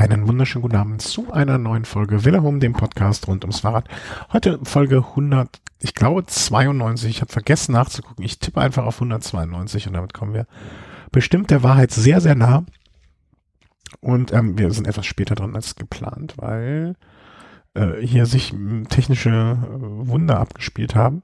Einen wunderschönen guten Abend zu einer neuen Folge Villa Home, dem Podcast rund ums Fahrrad. Heute Folge 100, ich glaube 92. Ich habe vergessen nachzugucken. Ich tippe einfach auf 192 und damit kommen wir bestimmt der Wahrheit sehr, sehr nah. Und ähm, wir sind etwas später dran als geplant, weil äh, hier sich technische äh, Wunder abgespielt haben.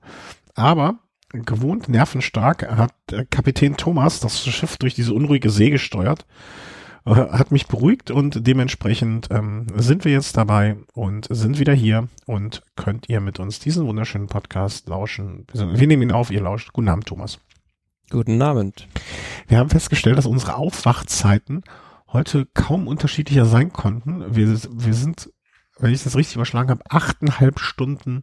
Aber gewohnt nervenstark hat äh, Kapitän Thomas das Schiff durch diese unruhige See gesteuert äh, hat mich beruhigt und dementsprechend ähm, sind wir jetzt dabei und sind wieder hier und könnt ihr mit uns diesen wunderschönen Podcast lauschen. Wir nehmen ihn auf, ihr lauscht. Guten Abend, Thomas. Guten Abend. Wir haben festgestellt, dass unsere Aufwachzeiten heute kaum unterschiedlicher sein konnten. Wir, wir sind, wenn ich das richtig überschlagen habe, achteinhalb Stunden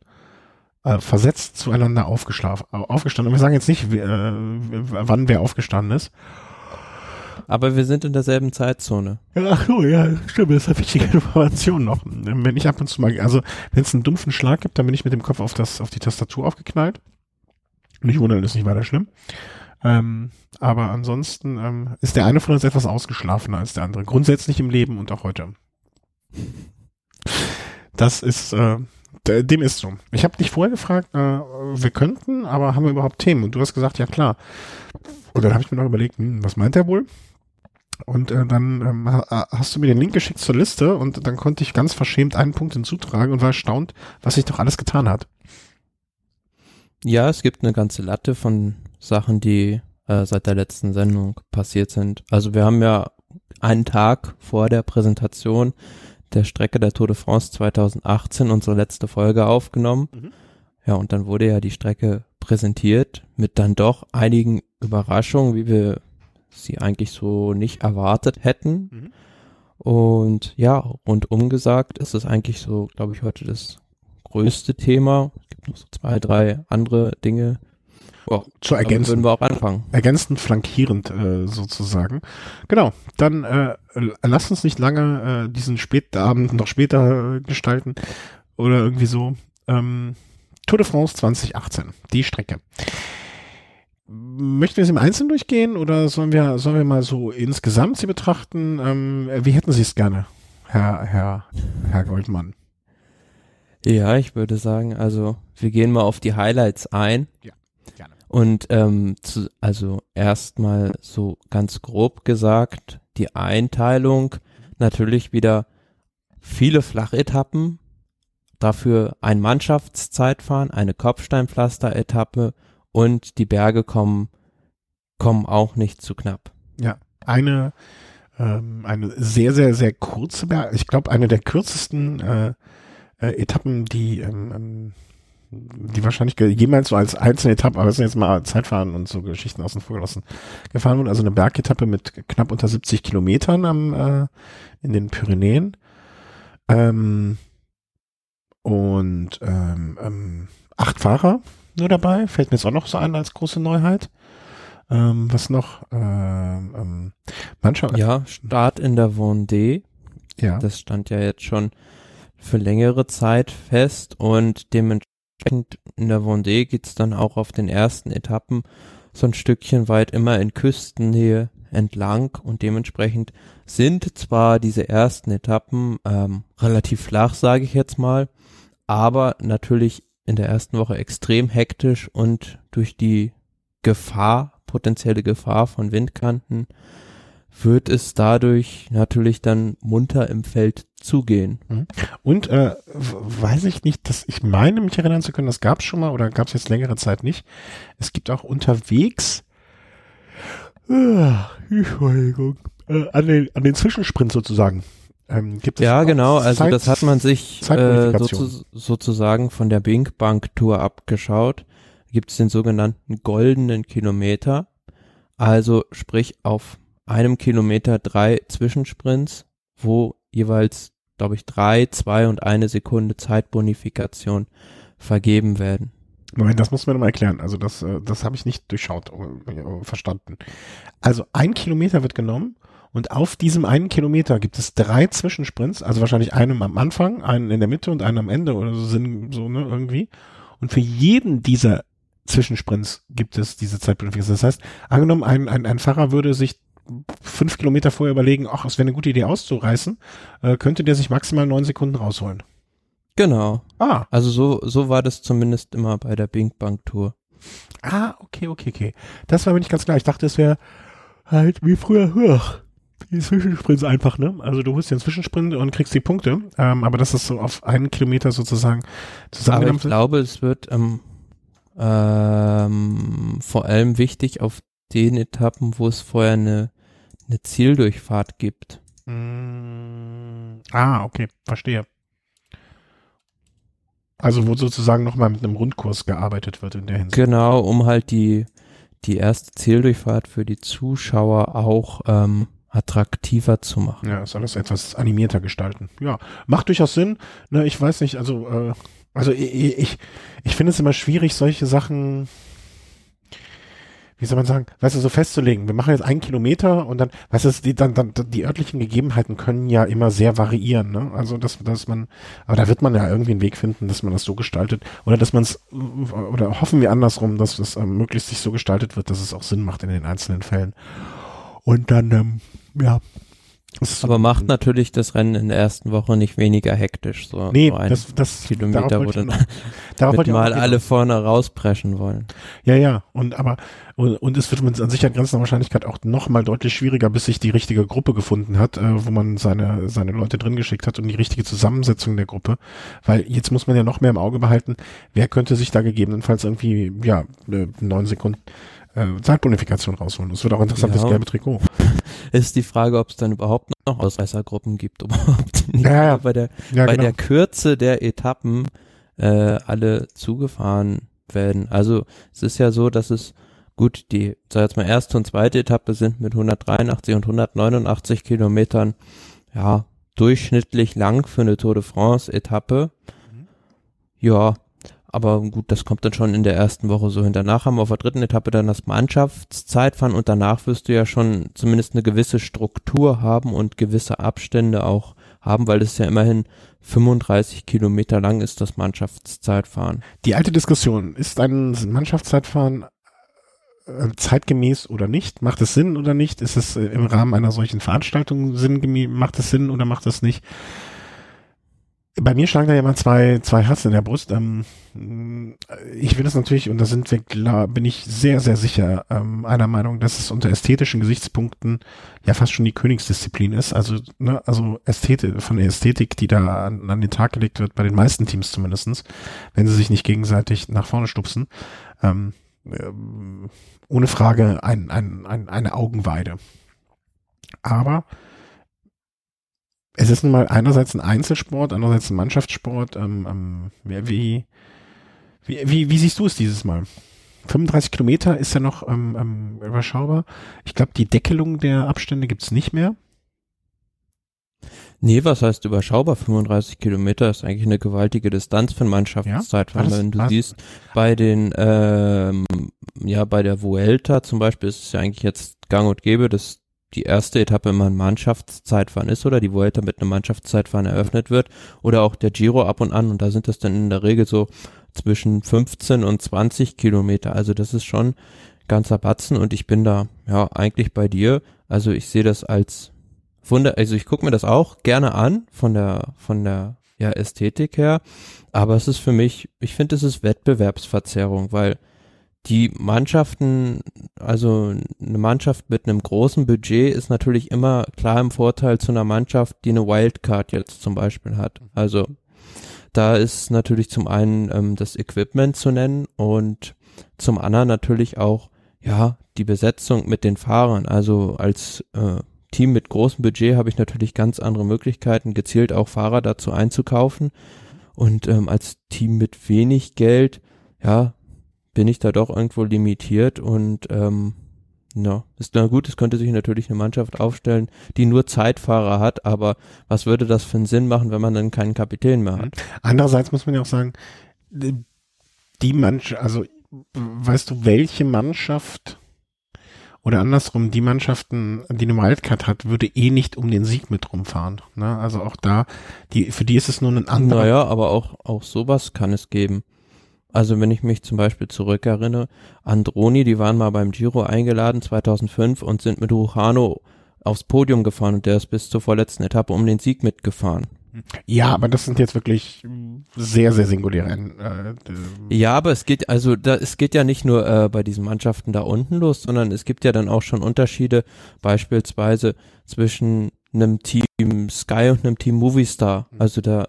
äh, versetzt zueinander aufgeschlafen, aufgestanden. Und wir sagen jetzt nicht, äh, wann wer aufgestanden ist. Aber wir sind in derselben Zeitzone. Ach so, ja, stimmt, das ist eine wichtige Information noch. Wenn ich ab und zu mal, also wenn es einen dumpfen Schlag gibt, dann bin ich mit dem Kopf auf das, auf die Tastatur aufgeknallt. Nicht wundern, ist nicht weiter schlimm. Ähm, aber ansonsten ähm, ist der eine von uns etwas ausgeschlafener als der andere. Grundsätzlich im Leben und auch heute. Das ist, äh, dem ist so. Ich habe dich vorher gefragt, äh, wir könnten, aber haben wir überhaupt Themen? Und du hast gesagt, ja klar. Und dann habe ich mir noch überlegt, hm, was meint er wohl? Und äh, dann ähm, hast du mir den Link geschickt zur Liste und dann konnte ich ganz verschämt einen Punkt hinzutragen und war erstaunt, was sich doch alles getan hat. Ja, es gibt eine ganze Latte von Sachen, die äh, seit der letzten Sendung passiert sind. Also wir haben ja einen Tag vor der Präsentation der Strecke der Tour de France 2018 unsere letzte Folge aufgenommen. Mhm. Ja, und dann wurde ja die Strecke präsentiert mit dann doch einigen Überraschungen, wie wir sie eigentlich so nicht erwartet hätten. Mhm. Und ja, rundum gesagt ist es eigentlich so, glaube ich, heute das größte Thema. Es gibt noch so zwei, drei andere Dinge. Oh, zu ergänzen. Würden wir auch anfangen. Ergänzend, flankierend äh, sozusagen. Genau, dann äh, lass uns nicht lange äh, diesen Spätabend noch später äh, gestalten oder irgendwie so. Ähm, Tour de France 2018, die Strecke. Möchten wir es im Einzelnen durchgehen oder sollen wir, sollen wir mal so insgesamt sie betrachten? Ähm, wie hätten Sie es gerne, Herr, Herr, Herr Goldmann? Ja, ich würde sagen, also wir gehen mal auf die Highlights ein. Ja, gerne. Und ähm, zu, also erstmal so ganz grob gesagt, die Einteilung natürlich wieder viele Flachetappen, dafür ein Mannschaftszeitfahren, eine Kopfsteinpflaster-Etappe und die Berge kommen, kommen auch nicht zu knapp. Ja, eine, ähm, eine sehr, sehr, sehr kurze Berg, ich glaube, eine der kürzesten äh, äh, Etappen, die, ähm, ähm die wahrscheinlich jemals so als einzelne Etappe, aber das sind jetzt mal Zeitfahren und so Geschichten außen vor gelassen, gefahren wurde. Also eine Bergetappe mit knapp unter 70 Kilometern am, äh, in den Pyrenäen. Ähm, und ähm, ähm, acht Fahrer nur dabei. Fällt mir jetzt auch noch so ein als große Neuheit. Ähm, was noch? Ähm, ähm, mancher. Ja, Start in der Vendée. Ja. Das stand ja jetzt schon für längere Zeit fest und dementsprechend in der Vendée geht's dann auch auf den ersten Etappen so ein Stückchen weit immer in Küstennähe entlang und dementsprechend sind zwar diese ersten Etappen ähm, relativ flach, sage ich jetzt mal, aber natürlich in der ersten Woche extrem hektisch und durch die Gefahr, potenzielle Gefahr von Windkanten, wird es dadurch natürlich dann munter im Feld zugehen. Mhm. Und äh, weiß ich nicht, dass ich meine, mich erinnern zu können, das gab es schon mal oder gab es jetzt längere Zeit nicht. Es gibt auch unterwegs äh, äh, an, den, an den Zwischensprint sozusagen ähm, gibt es ja, genau. Also Zeit, das hat man sich äh, sozu sozusagen von der Bink Bank Tour abgeschaut. Gibt es den sogenannten goldenen Kilometer. Also sprich auf einem Kilometer drei Zwischensprints, wo jeweils, glaube ich, drei, zwei und eine Sekunde Zeitbonifikation vergeben werden. Moment, das muss man mal erklären. Also das, äh, das habe ich nicht durchschaut, äh, verstanden. Also ein Kilometer wird genommen und auf diesem einen Kilometer gibt es drei Zwischensprints, also wahrscheinlich einen am Anfang, einen in der Mitte und einen am Ende oder so sind so, ne, irgendwie. Und für jeden dieser Zwischensprints gibt es diese Zeitbonifikation. Das heißt, angenommen, ein, ein, ein Fahrer würde sich fünf Kilometer vorher überlegen, ach, es wäre eine gute Idee auszureißen, äh, könnte der sich maximal neun Sekunden rausholen. Genau. Ah. Also so, so war das zumindest immer bei der Bing Bang Tour. Ah, okay, okay, okay. Das war mir nicht ganz klar. Ich dachte, es wäre halt wie früher höher. Die Zwischensprints einfach, ne? Also du holst den Zwischensprint und kriegst die Punkte, ähm, aber das ist so auf einen Kilometer sozusagen Aber zusammengenommen. ich glaube, es wird ähm, ähm, vor allem wichtig auf den Etappen, wo es vorher eine, eine Zieldurchfahrt gibt. Mm, ah, okay, verstehe. Also wo sozusagen nochmal mit einem Rundkurs gearbeitet wird in der Hinsicht. Genau, um halt die, die erste Zieldurchfahrt für die Zuschauer auch ähm, attraktiver zu machen. Ja, ist alles etwas animierter gestalten. Ja, macht durchaus Sinn. Ne, ich weiß nicht, also, äh, also ich, ich, ich finde es immer schwierig, solche Sachen, wie soll man sagen, weißt du, so festzulegen. Wir machen jetzt einen Kilometer und dann, weißt du, die, dann, dann, die örtlichen Gegebenheiten können ja immer sehr variieren, ne? Also, dass, dass man, aber da wird man ja irgendwie einen Weg finden, dass man das so gestaltet oder dass man es, oder hoffen wir andersrum, dass es ähm, möglichst sich so gestaltet wird, dass es auch Sinn macht in den einzelnen Fällen. Und dann, ähm, ja. Aber macht natürlich das Rennen in der ersten Woche nicht weniger hektisch. So, Nee, so das, das, Kilometer, wo dann darauf mal alle vorne rauspreschen wollen. Ja, ja, und aber und, und es wird mit an sicher grenzender Wahrscheinlichkeit auch noch mal deutlich schwieriger, bis sich die richtige Gruppe gefunden hat, äh, wo man seine seine Leute drin geschickt hat und die richtige Zusammensetzung der Gruppe, weil jetzt muss man ja noch mehr im Auge behalten, wer könnte sich da gegebenenfalls irgendwie ja äh, neun Sekunden äh, Zeitbonifikation rausholen. Das wird auch interessant, Ja. das gelbe Trikot. Ist die Frage, ob es dann überhaupt noch Ausreißergruppen gibt, überhaupt nicht Ja, ja. bei der Ja, bei genau. der Kürze der Etappen äh, alle zugefahren werden. Also es ist ja so, dass es gut, die, sag jetzt mal, erste und zweite Etappe sind mit 183 und 189 Kilometern, ja, durchschnittlich lang für eine Tour de France Etappe. Mhm. Ja, aber gut, das kommt dann schon in der ersten Woche so hin. Danach haben wir auf der dritten Etappe dann das Mannschaftszeitfahren und danach wirst du ja schon zumindest eine gewisse Struktur haben und gewisse Abstände auch haben, weil es ja immerhin 35 Kilometer lang ist, das Mannschaftszeitfahren. Die alte Diskussion, ist ein Mannschaftszeitfahren äh, zeitgemäß oder nicht? Macht es Sinn oder nicht? Ist es äh, im Rahmen einer solchen Veranstaltung sinngemäß? Macht es Sinn oder macht es nicht? Bei mir schlagen da ja mal zwei, zwei Herzen in der Brust. Ähm, ich will es natürlich, und da sind wir klar, bin ich sehr, sehr sicher ähm, einer Meinung, dass es unter ästhetischen Gesichtspunkten ja fast schon die Königsdisziplin ist. Also, ne, also Ästhetik, von der Ästhetik, die da an, an den Tag gelegt wird, bei den meisten Teams zumindestens, wenn sie sich nicht gegenseitig nach vorne stupsen. Ähm, ähm, ohne Frage ein, ein, ein, eine Augenweide. Aber es ist nun mal einerseits ein Einzelsport, andererseits ein Mannschaftssport. Ähm, ähm, wie, wie, wie, wie, siehst du es dieses Mal? 35 Kilometer ist ja noch ähm, ähm, überschaubar. Ich glaube, die Deckelung der Abstände gibt's nicht mehr. Nee, was heißt überschaubar? 35 Kilometer ist eigentlich eine gewaltige Distanz für ein Mannschaftszeitfahren. War das- Wenn du siehst, bei den, ähm, ja, bei der Vuelta zum Beispiel ist es ja eigentlich jetzt gang und gäbe, dass die erste Etappe immer ein Mannschaftszeitfahren ist oder die Vuelta mit einem Mannschaftszeitfahren eröffnet wird oder auch der Giro ab und an und da sind das dann in der Regel so zwischen 15 und 20 Kilometer. Also das ist schon ganzer Batzen und ich bin da ja eigentlich bei dir. Also ich sehe das als Wunder, also ich gucke mir das auch gerne an von der von der ja Ästhetik her, aber es ist für mich, ich finde, es ist Wettbewerbsverzerrung, weil die Mannschaften, also eine Mannschaft mit einem großen Budget ist natürlich immer klar im Vorteil zu einer Mannschaft, die eine Wildcard jetzt zum Beispiel hat. Also da ist natürlich zum einen ähm, das Equipment zu nennen und zum anderen natürlich auch ja die Besetzung mit den Fahrern. Also als äh, Team mit großem Budget habe ich natürlich ganz andere Möglichkeiten, gezielt auch Fahrer dazu einzukaufen. Und ähm, als Team mit wenig Geld, ja, bin ich da doch irgendwo limitiert und ähm, ja, ist na gut, es könnte sich natürlich eine Mannschaft aufstellen, die nur Zeitfahrer hat, aber was würde das für einen Sinn machen, wenn man dann keinen Kapitän mehr hat? Andererseits muss man ja auch sagen, die Mannschaft, also weißt du, welche Mannschaft oder andersrum, die Mannschaften, die eine Wildcard hat, würde eh nicht um den Sieg mit rumfahren. Ne? Also auch da, die, für die ist es nur ein anderer. Naja, aber auch, auch sowas kann es geben. Also wenn ich mich zum Beispiel zurückerinnere, Androni, die waren mal beim Giro eingeladen 2005 und sind mit Ruchano aufs Podium gefahren und der ist bis zur vorletzten Etappe um den Sieg mitgefahren. Ja, aber das sind jetzt wirklich sehr, sehr singuläre. Äh, ja, aber es geht also da, es geht ja nicht nur äh, bei diesen Mannschaften da unten los, sondern es gibt ja dann auch schon Unterschiede, beispielsweise zwischen einem Team Sky und einem Team Movistar. Mhm. Also da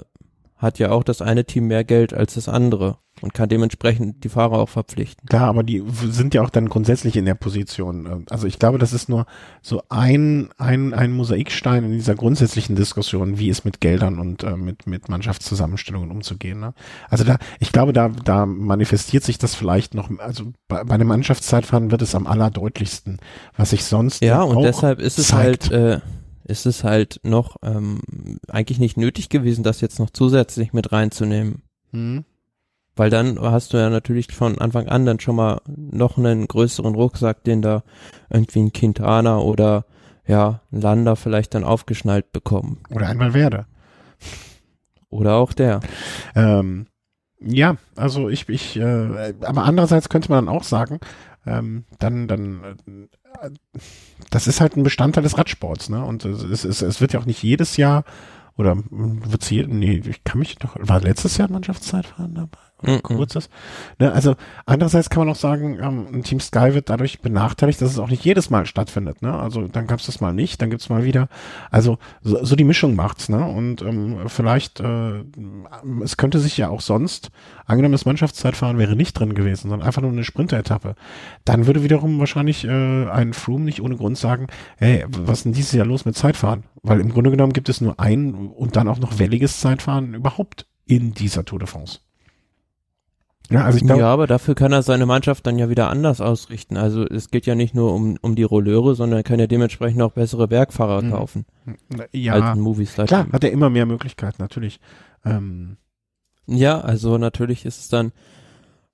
hat ja auch das eine Team mehr Geld als das andere und kann dementsprechend die Fahrer auch verpflichten. Klar, aber die sind ja auch dann grundsätzlich in der Position. Also ich glaube, das ist nur so ein, ein, ein Mosaikstein in dieser grundsätzlichen Diskussion, wie es mit Geldern und äh, mit, mit Mannschaftszusammenstellungen umzugehen. Ne? Also da, ich glaube, da, da manifestiert sich das vielleicht noch, also bei, bei einem Mannschaftszeitfahren wird es am allerdeutlichsten, was ich sonst. Ja, und deshalb ist es zeigt. halt, äh, ist es halt noch ähm, eigentlich nicht nötig gewesen, das jetzt noch zusätzlich mit reinzunehmen. Hm. Weil dann hast du ja natürlich von Anfang an dann schon mal noch einen größeren Rucksack, den da irgendwie ein Quintana oder ja, ein Lander vielleicht dann aufgeschnallt bekommen. Oder einmal werde. Oder auch der. Ähm, ja, also ich, ich, äh, aber andererseits könnte man dann auch sagen, ähm, dann, dann, äh, das ist halt ein Bestandteil des Radsports, ne? Und es, es, es wird ja auch nicht jedes Jahr oder wird es hier, nee, ich kann mich doch, war letztes Jahr Mannschaftszeitfahren dabei? Mhm. kurzes. Ne, also andererseits kann man auch sagen, ähm, ein Team Sky wird dadurch benachteiligt, dass es auch nicht jedes Mal stattfindet. Ne? Also dann gab es das mal nicht, dann gibt's mal wieder. Also so, so die Mischung macht's. Ne? Und ähm, vielleicht, äh, es könnte sich ja auch sonst, angenommen das Mannschaftszeitfahren wäre nicht drin gewesen, sondern einfach nur eine Sprinter-Etappe, dann würde wiederum wahrscheinlich äh, ein Froome nicht ohne Grund sagen, hey, was ist denn dieses Jahr los mit Zeitfahren? Weil im Grunde genommen gibt es nur ein und dann auch noch welliges Zeitfahren überhaupt in dieser Tour de France. Ja, also ich glaub, ja, aber dafür kann er seine Mannschaft dann ja wieder anders ausrichten. Also es geht ja nicht nur um, um die Rolleure, sondern er kann ja dementsprechend auch bessere Bergfahrer mhm. kaufen. Ja, als Movies klar, hat er immer mehr Möglichkeiten, natürlich. Ähm. Ja, also natürlich ist es dann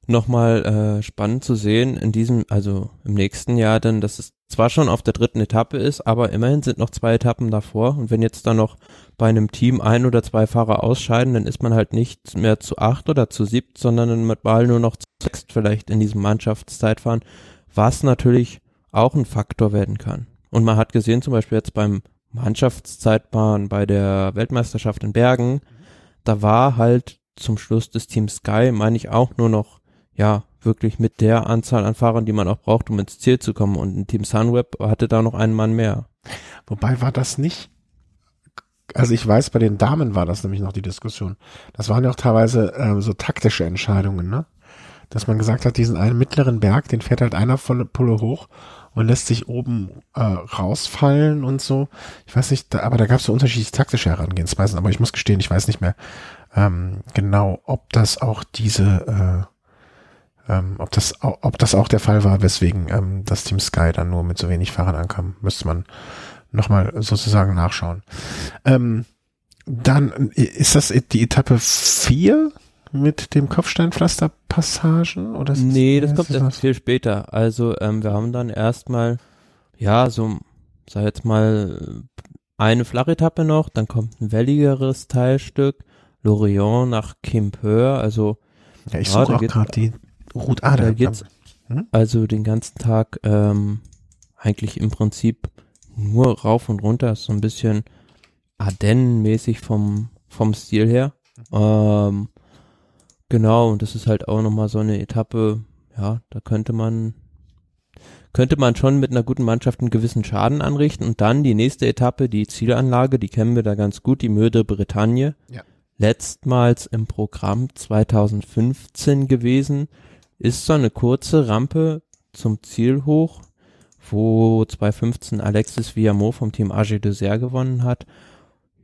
nochmal äh, spannend zu sehen in diesem, also im nächsten Jahr dann, dass es zwar schon auf der dritten Etappe ist, aber immerhin sind noch zwei Etappen davor und wenn jetzt dann noch bei einem Team ein oder zwei Fahrer ausscheiden, dann ist man halt nicht mehr zu acht oder zu siebt, sondern mit Ball nur noch zu sechst vielleicht in diesem Mannschaftszeitfahren, was natürlich auch ein Faktor werden kann. Und man hat gesehen, zum Beispiel jetzt beim Mannschaftszeitfahren bei der Weltmeisterschaft in Bergen, da war halt zum Schluss des Teams Sky, meine ich, auch nur noch, ja, wirklich mit der Anzahl an Fahrern, die man auch braucht, um ins Ziel zu kommen. Und Team Sunweb hatte da noch einen Mann mehr. Wobei war das nicht, also ich weiß, bei den Damen war das nämlich noch die Diskussion. Das waren ja auch teilweise äh, so taktische Entscheidungen, ne? Dass man gesagt hat, diesen einen mittleren Berg, den fährt halt einer volle Pulle hoch und lässt sich oben äh, rausfallen und so. Ich weiß nicht, da, aber da gab es so unterschiedliche taktische Herangehensweisen, aber ich muss gestehen, ich weiß nicht mehr ähm, genau, ob das auch diese äh, ähm, ob, das, ob das auch der Fall war, weswegen ähm, das Team Sky dann nur mit so wenig Fahrern ankam, müsste man nochmal sozusagen nachschauen. Ähm, dann äh, ist das die Etappe 4 mit dem Kopfsteinpflasterpassagen oder Nee, das kommt erst viel später. Also ähm, wir haben dann erstmal ja, so sag jetzt mal eine Flachetappe noch, dann kommt ein welligeres Teilstück, Lorient nach Quimper, also ja, ich suche auch gerade die Route A. Da geht's hm? also den ganzen Tag ähm, eigentlich im Prinzip nur rauf und runter, so ein bisschen Ardennen-mäßig vom, vom Stil her. Ähm, genau, und das ist halt auch nochmal so eine Etappe, ja, da könnte man, könnte man schon mit einer guten Mannschaft einen gewissen Schaden anrichten. Und dann die nächste Etappe, die Zielanlage, die kennen wir da ganz gut, die Möde Bretagne. Ja. Letztmals im Programm 2015 gewesen ist so eine kurze Rampe zum Ziel hoch, wo 2015 Alexis Villamot vom Team AG Dessert gewonnen hat.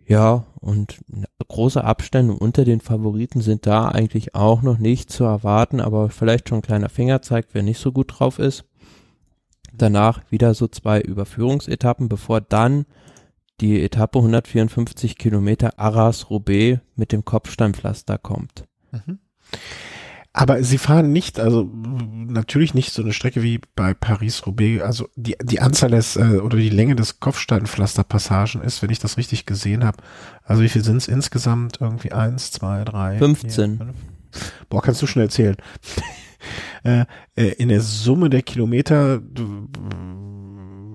Ja, und große Abstände unter den Favoriten sind da eigentlich auch noch nicht zu erwarten, aber vielleicht schon ein kleiner Finger zeigt, wer nicht so gut drauf ist. Danach wieder so zwei Überführungsetappen, bevor dann die Etappe 154 Kilometer Arras-Roubaix mit dem Kopfsteinpflaster kommt. Mhm. Aber sie fahren nicht, also natürlich nicht so eine Strecke wie bei Paris-Roubaix. Also die, die Anzahl des äh, oder die Länge des Kopfsteinpflasterpassagen ist, wenn ich das richtig gesehen habe. Also wie viel sind es insgesamt? Irgendwie eins, zwei, drei, 15. Vier, Boah, kannst du schon erzählen. äh, äh, in der Summe der Kilometer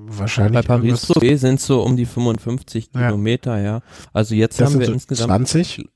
wahrscheinlich. Bei Paris Roubaix sind so um die 55 ja. Kilometer, ja. Also jetzt das haben wir so insgesamt 20?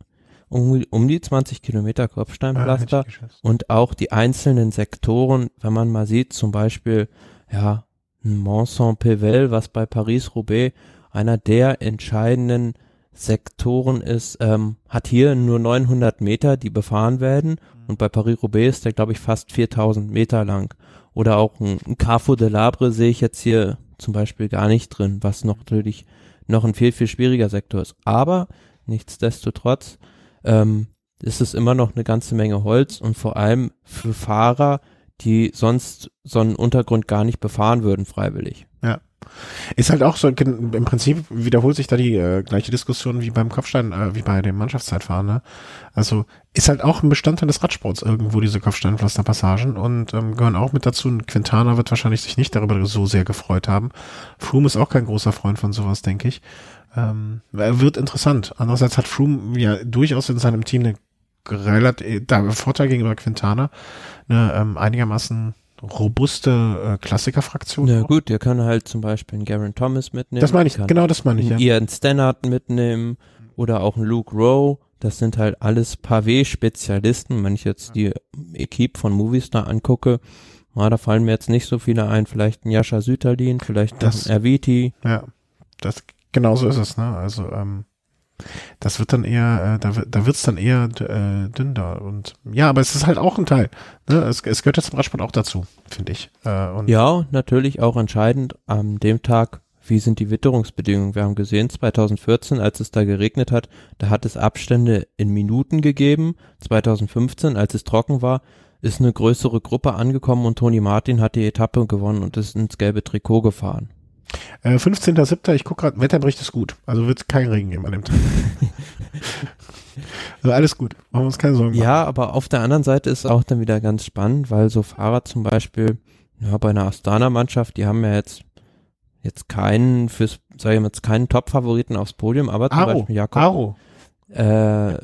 Um, um die 20 Kilometer Kopfsteinpflaster ah, und auch die einzelnen Sektoren, wenn man mal sieht, zum Beispiel, ja, Mont Saint-Pével, was bei Paris-Roubaix einer der entscheidenden Sektoren ist, ähm, hat hier nur 900 Meter, die befahren werden mhm. und bei Paris-Roubaix ist der, glaube ich, fast 4000 Meter lang. Oder auch ein, ein Carrefour de Labre sehe ich jetzt hier zum Beispiel gar nicht drin, was noch natürlich noch ein viel, viel schwieriger Sektor ist. Aber nichtsdestotrotz ähm, ist es immer noch eine ganze Menge Holz und vor allem für Fahrer, die sonst so einen Untergrund gar nicht befahren würden freiwillig. Ja. Ist halt auch so, im Prinzip wiederholt sich da die äh, gleiche Diskussion wie beim Kopfstein, äh, wie bei dem Mannschaftszeitfahren. Ne? Also ist halt auch ein Bestandteil des Radsports irgendwo diese Kopfsteinpflasterpassagen und ähm, gehören auch mit dazu. Und Quintana wird wahrscheinlich sich nicht darüber so sehr gefreut haben. Froome ist auch kein großer Freund von sowas, denke ich. Ähm, wird interessant. Andererseits hat Froome ja durchaus in seinem Team eine relativ, da Vorteil gegenüber Quintana, eine ähm, einigermaßen robuste äh, Klassikerfraktion. Ja gut, der kann halt zum Beispiel einen Garen Thomas mitnehmen. Das meine ich, genau das meine ich, ja. Ian Stannard mitnehmen oder auch einen Luke Rowe. Das sind halt alles Pavé-Spezialisten. Wenn ich jetzt die Equipe von Movistar angucke, ja, da fallen mir jetzt nicht so viele ein. Vielleicht ein Jascha Süterlin, vielleicht das, ein Erviti. Ja, das genau so ist es, ne? Also ähm, das wird dann eher, äh, da, da wird's dann eher äh, dünn da. Und ja, aber es ist halt auch ein Teil. Ne? Es, es gehört jetzt zum Radsport auch dazu, finde ich. Äh, und ja, natürlich auch entscheidend an dem Tag, wie sind die Witterungsbedingungen. Wir haben gesehen, 2014, als es da geregnet hat, da hat es Abstände in Minuten gegeben. 2015, als es trocken war, ist eine größere Gruppe angekommen und Toni Martin hat die Etappe gewonnen und ist ins gelbe Trikot gefahren. Äh, 15.07. Ich gucke gerade, Wetterbericht ist gut. Also wird es keinen Regen geben an dem Tag. also alles gut. Machen wir uns keine Sorgen. Ja, machen. aber auf der anderen Seite ist auch dann wieder ganz spannend, weil so Fahrer zum Beispiel, ja, bei einer Astana-Mannschaft, die haben ja jetzt jetzt keinen fürs, sag ich mal, jetzt keinen Top-Favoriten aufs Podium, aber zum Aro, Beispiel Jakob. Aro. Äh,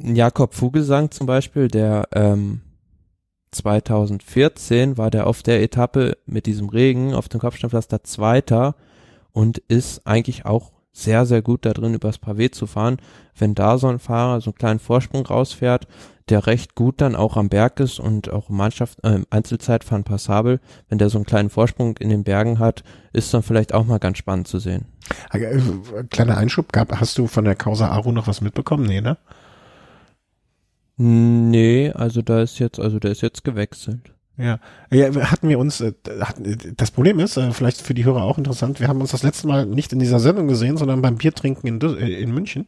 Jakob Fugesang zum Beispiel, der ähm, 2014 war der auf der Etappe mit diesem Regen auf dem Kopfsteinpflaster Zweiter und ist eigentlich auch sehr, sehr gut da drin, übers Pavé zu fahren. Wenn da so ein Fahrer so einen kleinen Vorsprung rausfährt, der recht gut dann auch am Berg ist und auch im äh, Einzelzeitfahren passabel, wenn der so einen kleinen Vorsprung in den Bergen hat, ist dann vielleicht auch mal ganz spannend zu sehen. Äh, kleiner Einschub, gab, hast du von der Causa Aru noch was mitbekommen? Nee, ne? Nee, also da ist jetzt, also der ist jetzt gewechselt. Ja, ja hatten wir uns, äh, hatten, das Problem ist, äh, vielleicht für die Hörer auch interessant, wir haben uns das letzte Mal nicht in dieser Sendung gesehen, sondern beim Biertrinken in, äh, in München.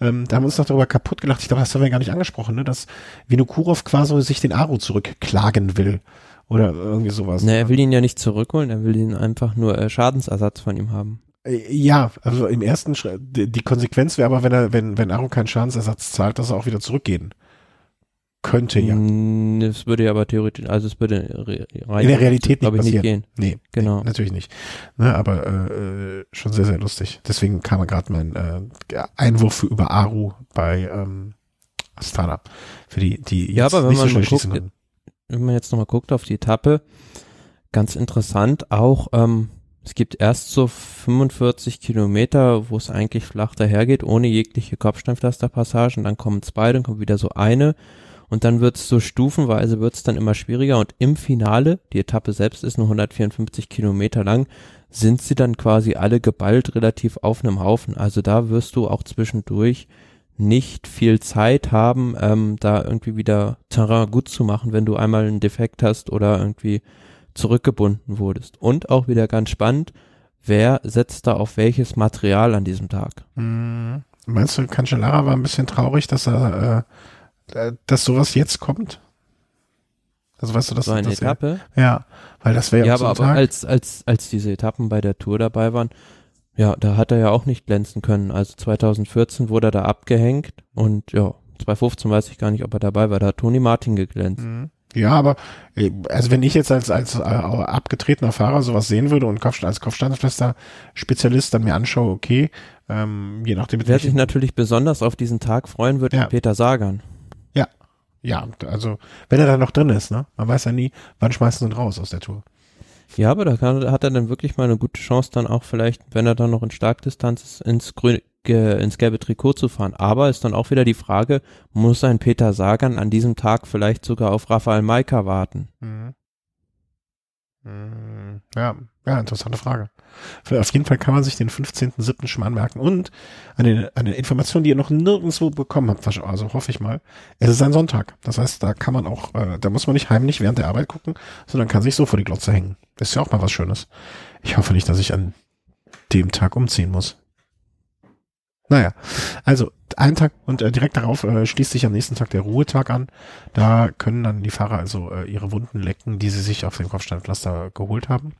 Ähm, da haben wir uns noch darüber kaputt gelacht, ich glaube, das haben wir gar nicht angesprochen, ne, dass Vinokurov quasi sich den Aro zurückklagen will. Oder irgendwie sowas. Ne, er will ihn ja nicht zurückholen, er will ihn einfach nur äh, Schadensersatz von ihm haben. Äh, ja, also im ersten Schritt, die Konsequenz wäre aber, wenn er, wenn, wenn Aro keinen Schadensersatz zahlt, dass er auch wieder zurückgehen könnte ja. Es würde ja aber theoretisch, also es würde rein in der Realität nicht, passieren. nicht gehen. Nee, genau. Nee, natürlich nicht. Ne, aber äh, schon sehr, sehr lustig. Deswegen kam gerade mein äh, Einwurf für über Aru bei ähm, Astana. Für die, die ja, aber wenn man, so guckt, wenn man jetzt nochmal guckt auf die Etappe, ganz interessant auch, ähm, es gibt erst so 45 Kilometer, wo es eigentlich flach dahergeht, ohne jegliche Kopfsteinpflasterpassagen, dann kommen zwei, dann kommt wieder so eine. Und dann wird es so stufenweise wird es dann immer schwieriger. Und im Finale, die Etappe selbst ist nur 154 Kilometer lang, sind sie dann quasi alle geballt relativ auf einem Haufen. Also da wirst du auch zwischendurch nicht viel Zeit haben, ähm, da irgendwie wieder Terrain gut zu machen, wenn du einmal einen Defekt hast oder irgendwie zurückgebunden wurdest. Und auch wieder ganz spannend, wer setzt da auf welches Material an diesem Tag? Mhm. Meinst du, Cancellara war ein bisschen traurig, dass er äh, äh, dass sowas jetzt kommt? Also weißt du, dass so eine das Etappe? Ja, ja, weil das wäre ja, aber, aber als als als diese Etappen bei der Tour dabei waren, ja, da hat er ja auch nicht glänzen können. Also 2014 wurde er da abgehängt und ja, 2015 weiß ich gar nicht, ob er dabei war. Da hat Toni Martin geglänzt. Mhm. Ja, aber äh, also wenn ich jetzt als als äh, abgetretener Fahrer sowas sehen würde und Kopf, als Kopfsteinpflaster-Spezialist dann mir anschaue, okay, ähm, je nachdem. Wer sich natürlich besonders auf diesen Tag freuen wird, ja. Peter Sagan. Ja, Ja, also wenn er dann noch drin ist, ne? Man weiß ja nie, wann schmeißen sie ihn raus aus der Tour. Ja, aber da kann, hat er dann wirklich mal eine gute Chance, dann auch vielleicht, wenn er dann noch in Starkdistanz ist, ins, grüne, ins gelbe Trikot zu fahren. Aber ist dann auch wieder die Frage, muss ein Peter Sagan an diesem Tag vielleicht sogar auf Rafael Maika warten? Mhm. Mhm. Ja, ja, interessante Frage. Auf jeden Fall kann man sich den 15.07. schon mal anmerken. Und eine, eine Information, die ihr noch nirgendwo bekommen habt, also hoffe ich mal, es ist ein Sonntag. Das heißt, da kann man auch, äh, da muss man nicht heimlich während der Arbeit gucken, sondern kann sich so vor die Glotze hängen. ist ja auch mal was Schönes. Ich hoffe nicht, dass ich an dem Tag umziehen muss. Naja, also ein Tag und äh, direkt darauf äh, schließt sich am nächsten Tag der Ruhetag an. Da können dann die Fahrer also äh, ihre Wunden lecken, die sie sich auf dem Kopfsteinpflaster geholt haben.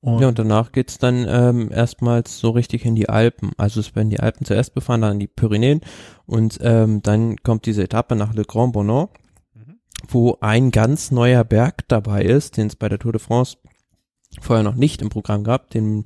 Und ja, und danach geht's dann ähm, erstmals so richtig in die Alpen. Also es werden die Alpen zuerst befahren, dann die Pyrenäen und ähm, dann kommt diese Etappe nach Le Grand Bonnant, mhm. wo ein ganz neuer Berg dabei ist, den es bei der Tour de France vorher noch nicht im Programm gab, den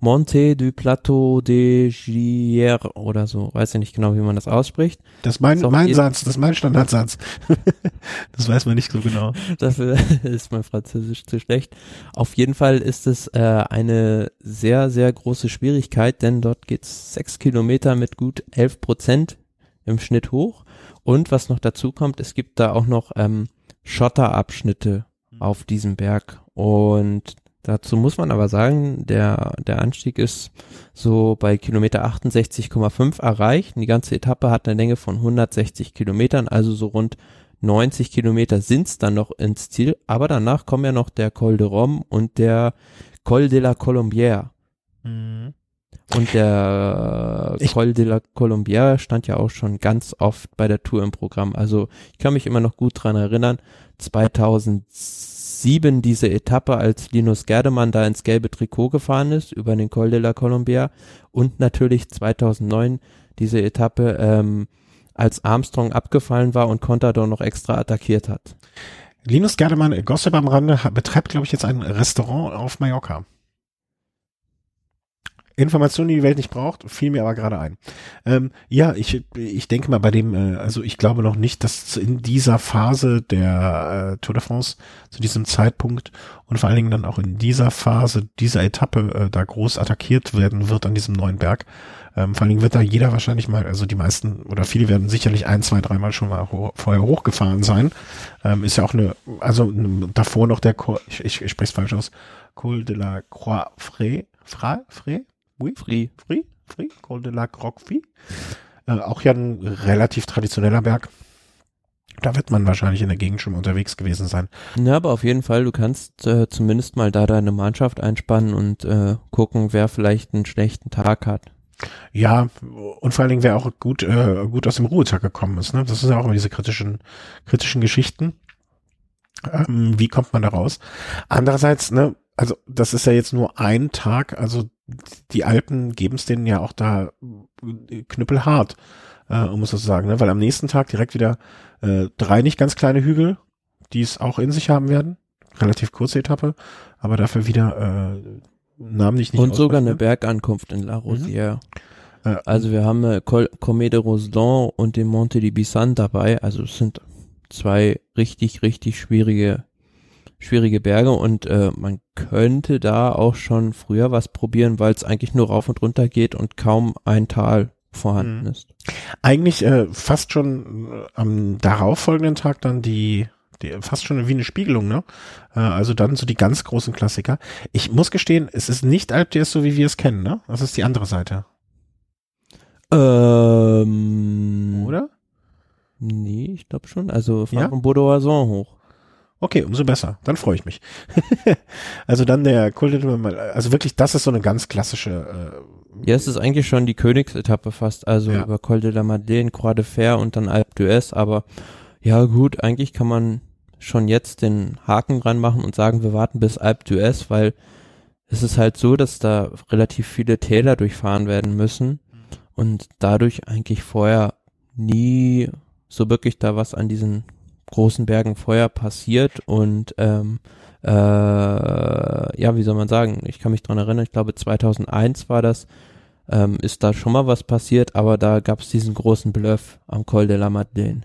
Monte du Plateau de Gier oder so, weiß ich nicht genau, wie man das ausspricht. Das ist mein, mein Satz, das ist mein Standardsatz. das weiß man nicht so genau. Dafür ist mein Französisch zu schlecht. Auf jeden Fall ist es äh, eine sehr, sehr große Schwierigkeit, denn dort geht's sechs Kilometer mit gut elf Prozent im Schnitt hoch. Und was noch dazu kommt, es gibt da auch noch ähm, Schotterabschnitte auf diesem Berg. Und Dazu muss man aber sagen, der, der Anstieg ist so bei Kilometer 68,5 erreicht. Die ganze Etappe hat eine Länge von 160 Kilometern, also so rund 90 Kilometer sind's dann noch ins Ziel. Aber danach kommen ja noch der Col de Rome und der Col de la Colombière. Mhm. Und der ich Col de la Colombière stand ja auch schon ganz oft bei der Tour im Programm. Also ich kann mich immer noch gut dran erinnern. 2007 sieben diese Etappe, als Linus Gerdemann da ins gelbe Trikot gefahren ist über den Col de la Colombia und natürlich 2009 diese Etappe, ähm, als Armstrong abgefallen war und Contador noch extra attackiert hat. Linus Gerdemann, Gossip am Rande, betreibt, glaube ich, jetzt ein Restaurant auf Mallorca. Informationen, die die Welt nicht braucht, fiel mir aber gerade ein. Ähm, ja, ich, ich denke mal bei dem, äh, also ich glaube noch nicht, dass in dieser Phase der äh, Tour de France, zu diesem Zeitpunkt und vor allen Dingen dann auch in dieser Phase, dieser Etappe äh, da groß attackiert werden wird an diesem neuen Berg. Ähm, vor allen Dingen wird da jeder wahrscheinlich mal, also die meisten oder viele werden sicherlich ein, zwei, dreimal schon mal ho vorher hochgefahren sein. Ähm, ist ja auch eine, also davor noch der, ich, ich, ich spreche es falsch aus, Col de la Croix Frais, Fra, Frais? Oui? Free. Free? Free? Col de la Croix äh, Auch ja ein relativ traditioneller Berg. Da wird man wahrscheinlich in der Gegend schon unterwegs gewesen sein. Ja, aber auf jeden Fall, du kannst äh, zumindest mal da deine Mannschaft einspannen und äh, gucken, wer vielleicht einen schlechten Tag hat. Ja, und vor allen Dingen, wer auch gut, äh, gut aus dem Ruhetag gekommen ist. Ne? Das sind ja auch immer diese kritischen, kritischen Geschichten. Ähm, wie kommt man da raus? Andererseits, ne, also das ist ja jetzt nur ein Tag, also die Alpen geben es denen ja auch da knüppelhart, äh, um es so zu sagen, ne? weil am nächsten Tag direkt wieder äh, drei nicht ganz kleine Hügel, die es auch in sich haben werden, relativ kurze Etappe, aber dafür wieder äh, namentlich nicht Und sogar eine Bergankunft in La. Rosière. Mhm. also wir haben äh, Col Comé de Rosdan und den Monte di Bisan dabei, also es sind zwei richtig, richtig schwierige schwierige Berge und äh, man könnte da auch schon früher was probieren, weil es eigentlich nur rauf und runter geht und kaum ein Tal vorhanden mhm. ist. Eigentlich äh, fast schon äh, am darauffolgenden Tag dann die, die fast schon wie eine Spiegelung, ne? Äh, also dann so die ganz großen Klassiker. Ich muss gestehen, es ist nicht Alp d'Huez so wie wir es kennen, ne? Das ist die andere Seite. Ähm, Oder? Nee, ich glaube schon. Also fahren ja? von Bourg-d'Oison hoch. Okay, umso besser. Dann freue ich mich. also dann der Kult, also wirklich, das ist so eine ganz klassische. Äh, ja, es ist eigentlich schon die Königsetappe fast, also ja. über Col de la Madeleine, Croix de Fer und dann Alpe d'Huez, aber ja gut, eigentlich kann man schon jetzt den Haken dran machen und sagen, wir warten bis Alpe d'Huez, weil es ist halt so, dass da relativ viele Täler durchfahren werden müssen und dadurch eigentlich vorher nie so wirklich da was an diesen großen Bergen Feuer passiert und ähm, äh, ja, wie soll man sagen, ich kann mich dran erinnern, ich glaube 2001 war das, ähm, ist da schon mal was passiert, aber da gab es diesen großen Bluff am Col de la Madeleine.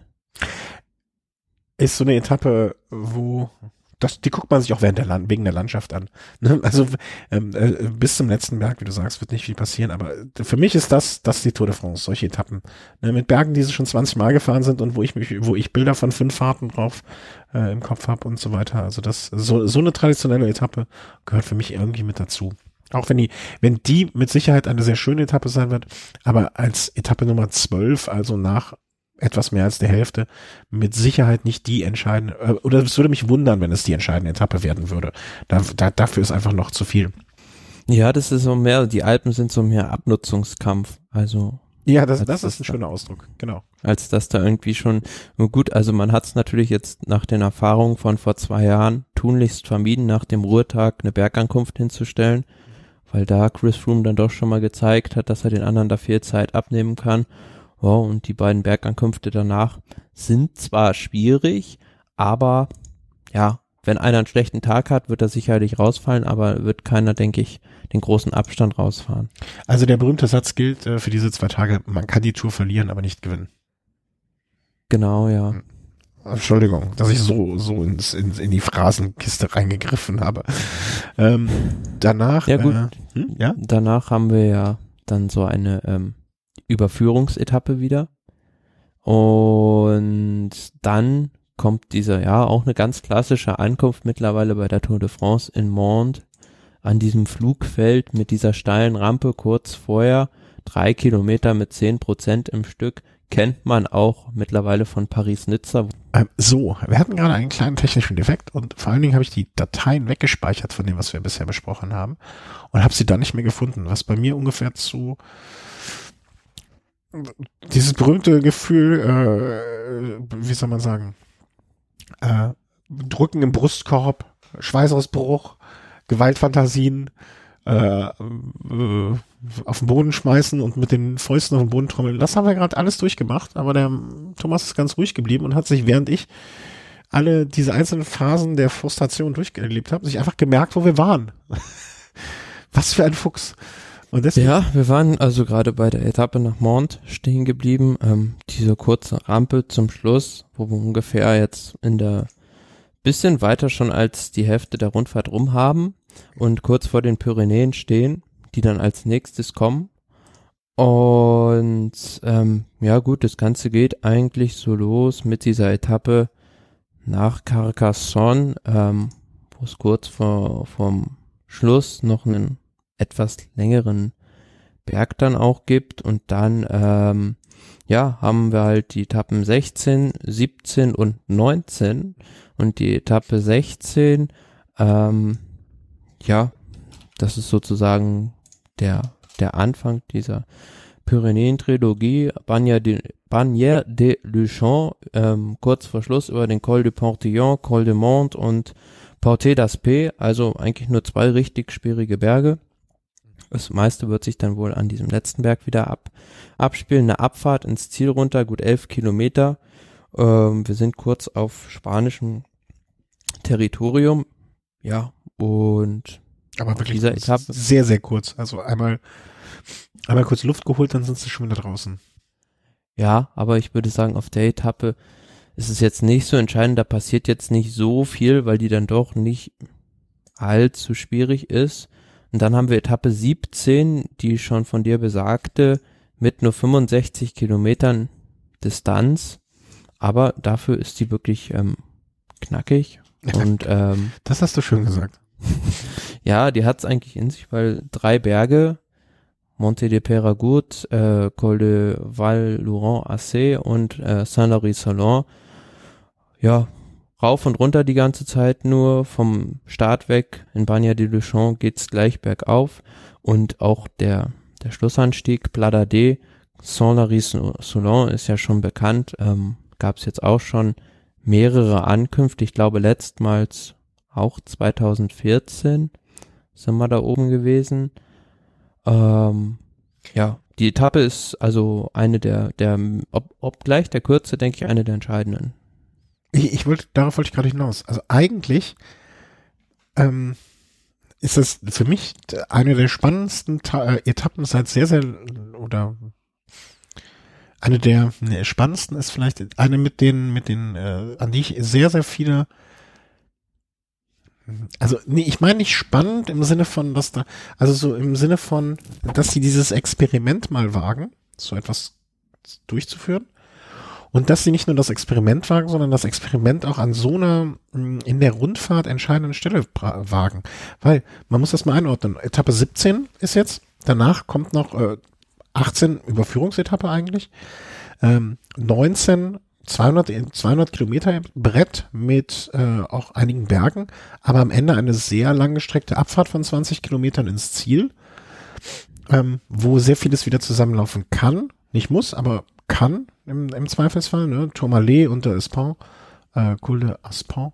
ist so eine Etappe, wo das, die guckt man sich auch während der Land, wegen der Landschaft an. Ne? Also ähm, äh, bis zum letzten Berg, wie du sagst, wird nicht viel passieren. Aber für mich ist das, das die Tour de France, solche Etappen. Ne? Mit Bergen, die sie schon 20 Mal gefahren sind und wo ich mich, wo ich Bilder von fünf Fahrten drauf äh, im Kopf habe und so weiter. Also das, so, so eine traditionelle Etappe gehört für mich irgendwie mit dazu. Auch wenn die, wenn die mit Sicherheit eine sehr schöne Etappe sein wird, aber als Etappe Nummer 12, also nach etwas mehr als der Hälfte, mit Sicherheit nicht die entscheidende, äh, oder es würde mich wundern, wenn es die entscheidende Etappe werden würde. Da, da, dafür ist einfach noch zu viel. Ja, das ist so mehr, die Alpen sind so mehr Abnutzungskampf, also. Ja, das, das ist ein schöner Ausdruck, genau. Als dass da irgendwie schon, gut, also man hat es natürlich jetzt nach den Erfahrungen von vor zwei Jahren tunlichst vermieden, nach dem Ruhetag eine Bergankunft hinzustellen, weil da Chris Froome dann doch schon mal gezeigt hat, dass er den anderen da viel Zeit abnehmen kann. Ja, und die beiden Bergankünfte danach sind zwar schwierig, aber ja, wenn einer einen schlechten Tag hat, wird er sicherlich rausfallen, aber wird keiner, denke ich, den großen Abstand rausfahren. Also der berühmte Satz gilt äh, für diese zwei Tage, man kann die Tour verlieren, aber nicht gewinnen. Genau, ja. Hm. Entschuldigung, dass ich so, so ins, in, in die Phrasenkiste reingegriffen habe. Ähm, danach, ja, gut. Äh, hm, ja? danach haben wir ja dann so eine ähm, Überführungsetappe wieder. Und dann kommt dieser, ja, auch eine ganz klassische Ankunft mittlerweile bei der Tour de France in Mende an diesem Flugfeld mit dieser steilen Rampe kurz vorher, drei Kilometer mit zehn Prozent im Stück, kennt man auch mittlerweile von Paris-Nizza. Ähm, so, wir hatten gerade einen kleinen technischen Defekt und vor allen Dingen habe ich die Dateien weggespeichert von dem, was wir bisher besprochen haben und habe sie dann nicht mehr gefunden, was bei mir ungefähr zu dieses berühmte Gefühl, äh, wie soll man sagen, äh, Drücken im Brustkorb, Schweißausbruch, Gewaltfantasien, äh, äh, auf den Boden schmeißen und mit den Fäusten auf den Boden trommeln. Das haben wir gerade alles durchgemacht, aber der Thomas ist ganz ruhig geblieben und hat sich, während ich alle diese einzelnen Phasen der Frustration durchgelebt habe, sich einfach gemerkt, wo wir waren. Was für ein Fuchs. Und deswegen ja, wir waren also gerade bei der Etappe nach Mont stehen geblieben. Ähm, diese kurze Rampe zum Schluss, wo wir ungefähr jetzt in der bisschen weiter schon als die Hälfte der Rundfahrt rum haben und kurz vor den Pyrenäen stehen, die dann als nächstes kommen. Und ähm, ja gut, das Ganze geht eigentlich so los mit dieser Etappe nach Carcassonne, ähm, wo es kurz vor vom Schluss noch einen etwas längeren Berg dann auch gibt und dann ähm, ja haben wir halt die Etappen 16, 17 und 19 und die Etappe 16 ähm, ja das ist sozusagen der der Anfang dieser Pyrenäen-Trilogie. Bagnères de, Bagnères de Luchon ähm, kurz vor Schluss über den Col de Portillon, Col de Mont und Porte d'Aspet, also eigentlich nur zwei richtig schwierige Berge das meiste wird sich dann wohl an diesem letzten Berg wieder ab, abspielen. Eine Abfahrt ins Ziel runter, gut elf Kilometer. Ähm, wir sind kurz auf spanischem Territorium. Ja, und aber wirklich dieser Etappe sehr, sehr kurz. Also einmal, einmal kurz Luft geholt, dann sind sie schon wieder draußen. Ja, aber ich würde sagen, auf der Etappe ist es jetzt nicht so entscheidend, da passiert jetzt nicht so viel, weil die dann doch nicht allzu schwierig ist. Und dann haben wir Etappe 17, die schon von dir besagte, mit nur 65 Kilometern Distanz. Aber dafür ist die wirklich ähm, knackig. Und ähm, das hast du schön gesagt. ja, die hat's eigentlich in sich, weil drei Berge, Monte de Peragut, äh, Col de Val-Laurent-Assé und äh, Saint-Laury-Salon, ja, rauf und runter die ganze Zeit nur. Vom Start weg in Bagna de Luchon geht's gleich bergauf und auch der, der Schlussanstieg Pladade Saint-Lary-Soulon ist ja schon bekannt, ähm, gab es jetzt auch schon mehrere Ankünfte. Ich glaube letztmals auch 2014 sind wir da oben gewesen. Ähm, ja, die Etappe ist also eine der, der, ob, obgleich der Kürze, denke ich, eine der entscheidenden. Ich, ich wollte, darauf wollte ich gerade hinaus. Also eigentlich ähm, ist das für mich eine der spannendsten Ta äh, Etappen seit sehr, sehr oder eine der ne, spannendsten ist vielleicht eine mit den, mit den, äh, an die ich sehr, sehr viele also, nee, ich meine nicht spannend im Sinne von, dass da, also so im Sinne von, dass sie dieses Experiment mal wagen, so etwas durchzuführen. Und dass sie nicht nur das Experiment wagen, sondern das Experiment auch an so einer hm, in der Rundfahrt entscheidenden Stelle wagen. Weil, man muss das mal einordnen. Etappe 17 ist jetzt, danach kommt noch äh, 18 Überführungsetappe eigentlich, ähm, 19 200, 200 Kilometer Brett mit äh, auch einigen Bergen, aber am Ende eine sehr langgestreckte Abfahrt von 20 Kilometern ins Ziel, ähm, wo sehr vieles wieder zusammenlaufen kann, nicht muss, aber kann im, im Zweifelsfall, ne? Tourmalet und der Espin, äh, Col de Aspin,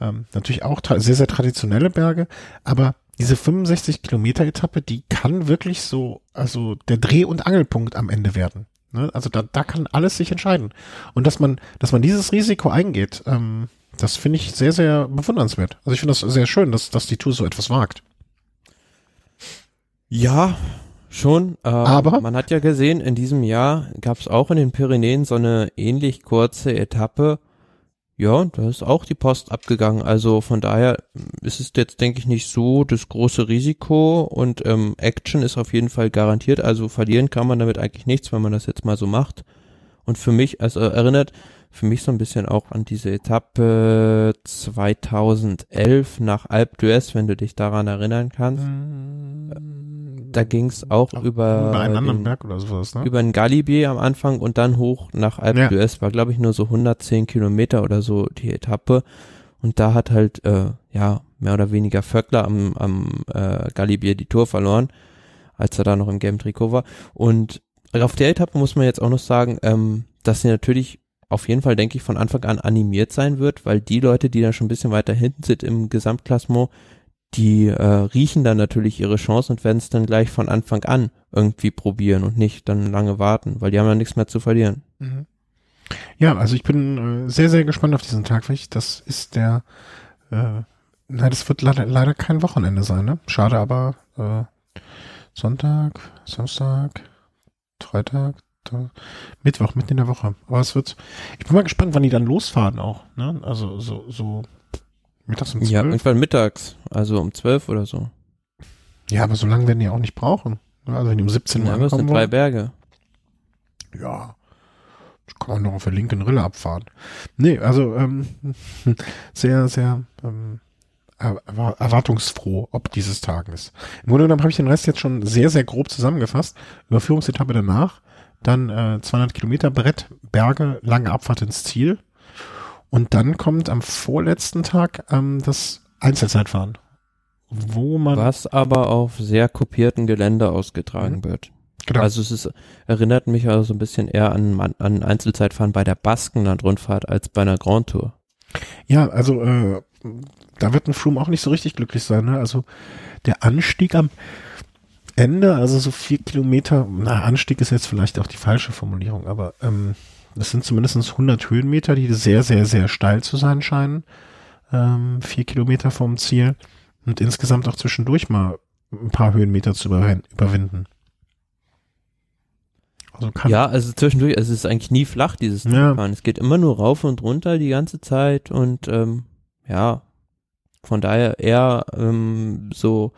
ähm, natürlich auch sehr, sehr traditionelle Berge, aber diese 65 Kilometer Etappe, die kann wirklich so, also der Dreh- und Angelpunkt am Ende werden. Ne? Also da, da kann alles sich entscheiden. Und dass man, dass man dieses Risiko eingeht, ähm, das finde ich sehr, sehr bewundernswert. Also ich finde das sehr schön, dass, dass die Tour so etwas wagt. Ja, schon. Äh, Aber man hat ja gesehen, in diesem Jahr gab es auch in den Pyrenäen so eine ähnlich kurze Etappe, ja, da ist auch die Post abgegangen. Also von daher ist es jetzt, denke ich, nicht so das große Risiko und ähm, Action ist auf jeden Fall garantiert. Also verlieren kann man damit eigentlich nichts, wenn man das jetzt mal so macht. Und für mich, also erinnert für mich so ein bisschen auch an diese Etappe 2011 nach Alpe d'Huez, wenn du dich daran erinnern kannst. Da ging es auch Ach, über, über einen anderen den, Berg oder sowas, ne? Über ein Galibier am Anfang und dann hoch nach Alpe ja. d'Huez. War, glaube ich, nur so 110 Kilometer oder so die Etappe. Und da hat halt, äh, ja, mehr oder weniger Vöckler am, am äh, Galibier die Tour verloren, als er da noch im Game Trikot war. Und auf der Etappe muss man jetzt auch noch sagen, ähm, dass sie natürlich auf jeden Fall, denke ich, von Anfang an animiert sein wird, weil die Leute, die da schon ein bisschen weiter hinten sind im Gesamtklassement, die äh, riechen dann natürlich ihre Chance und werden es dann gleich von Anfang an irgendwie probieren und nicht dann lange warten, weil die haben ja nichts mehr zu verlieren. Mhm. Ja, also ich bin äh, sehr, sehr gespannt auf diesen Tag. Das ist der, äh, nein, das wird leider, leider kein Wochenende sein, ne? Schade, aber äh, Sonntag, Samstag, Freitag, Mittwoch, mitten in der Woche. Aber es wird, ich bin mal gespannt, wann die dann losfahren auch, ne? Also so, so mittags um zwölf. Ja, irgendwann mittags, also um zwölf oder so. Ja, aber so lange werden die auch nicht brauchen. Also wenn die um 17 Uhr ja, ankommen sind drei Berge. Ja, das kann man noch auf der linken Rille abfahren. Nee, also ähm, sehr, sehr ähm, erwartungsfroh, ob dieses Tages. Im Grunde genommen habe ich den Rest jetzt schon sehr, sehr grob zusammengefasst. Überführungsetappe danach dann äh, 200 Kilometer Brett, Berge, lange Abfahrt ins Ziel. Und dann kommt am vorletzten Tag ähm, das Einzelzeitfahren, wo man was aber auf sehr kopierten Gelände ausgetragen mhm. wird. Genau. Also es ist, erinnert mich also ein bisschen eher an, an Einzelzeitfahren bei der Baskenland-Rundfahrt als bei einer Grand Tour. Ja, also äh, da wird ein Froome auch nicht so richtig glücklich sein. Ne? Also der Anstieg am Ende, also so vier Kilometer, na, Anstieg ist jetzt vielleicht auch die falsche Formulierung, aber ähm, das sind zumindest 100 Höhenmeter, die sehr, sehr, sehr steil zu sein scheinen. Ähm, vier Kilometer vom Ziel und insgesamt auch zwischendurch mal ein paar Höhenmeter zu überwinden. Also kann ja, also zwischendurch, also es ist eigentlich nie flach, dieses ja. Fahren. Es geht immer nur rauf und runter die ganze Zeit und ähm, ja, von daher eher ähm, so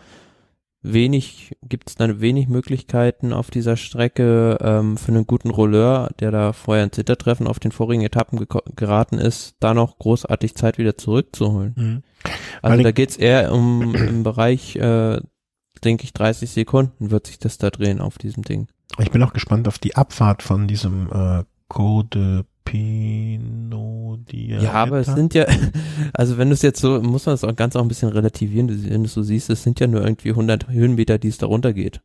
wenig, gibt es dann wenig Möglichkeiten auf dieser Strecke ähm, für einen guten Rolleur, der da vorher ins Hintertreffen auf den vorigen Etappen geraten ist, da noch großartig Zeit wieder zurückzuholen. Mhm. Also da geht's eher um im Bereich, äh, denke ich, 30 Sekunden wird sich das da drehen auf diesem Ding. Ich bin auch gespannt auf die Abfahrt von diesem äh, Code Pinodiata. Ja, aber es sind ja, also wenn du es jetzt so, muss man es auch ganz auch ein bisschen relativieren, wenn du es so siehst, es sind ja nur irgendwie 100 Höhenmeter, die es da runtergeht.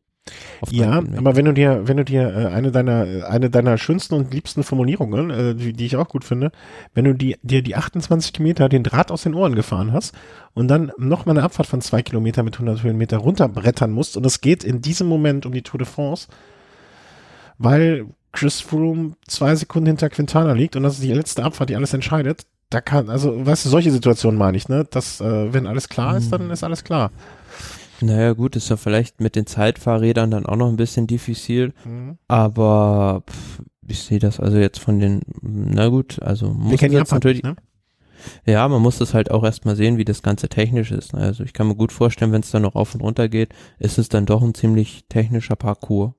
Ja, aber wenn du dir, wenn du dir äh, eine deiner, eine deiner schönsten und liebsten Formulierungen, äh, die, die ich auch gut finde, wenn du die, dir die 28 Kilometer den Draht aus den Ohren gefahren hast und dann noch mal eine Abfahrt von zwei Kilometer mit 100 Höhenmeter runterbrettern musst und es geht in diesem Moment um die Tour de France, weil Chris Froome zwei Sekunden hinter Quintana liegt und das ist die letzte Abfahrt, die alles entscheidet, da kann, also, weißt du, solche Situationen meine ich, ne? Dass, äh, wenn alles klar ist, dann hm. ist alles klar. Naja, gut, ist ja vielleicht mit den Zeitfahrrädern dann auch noch ein bisschen diffizil, mhm. aber pff, ich sehe das also jetzt von den, na gut, also muss jetzt Japan natürlich, ne? ja, man muss das halt auch erstmal sehen, wie das Ganze technisch ist. ne? Also ich kann mir gut vorstellen, wenn es dann noch auf und runter geht, ist es dann doch ein ziemlich technischer Parcours.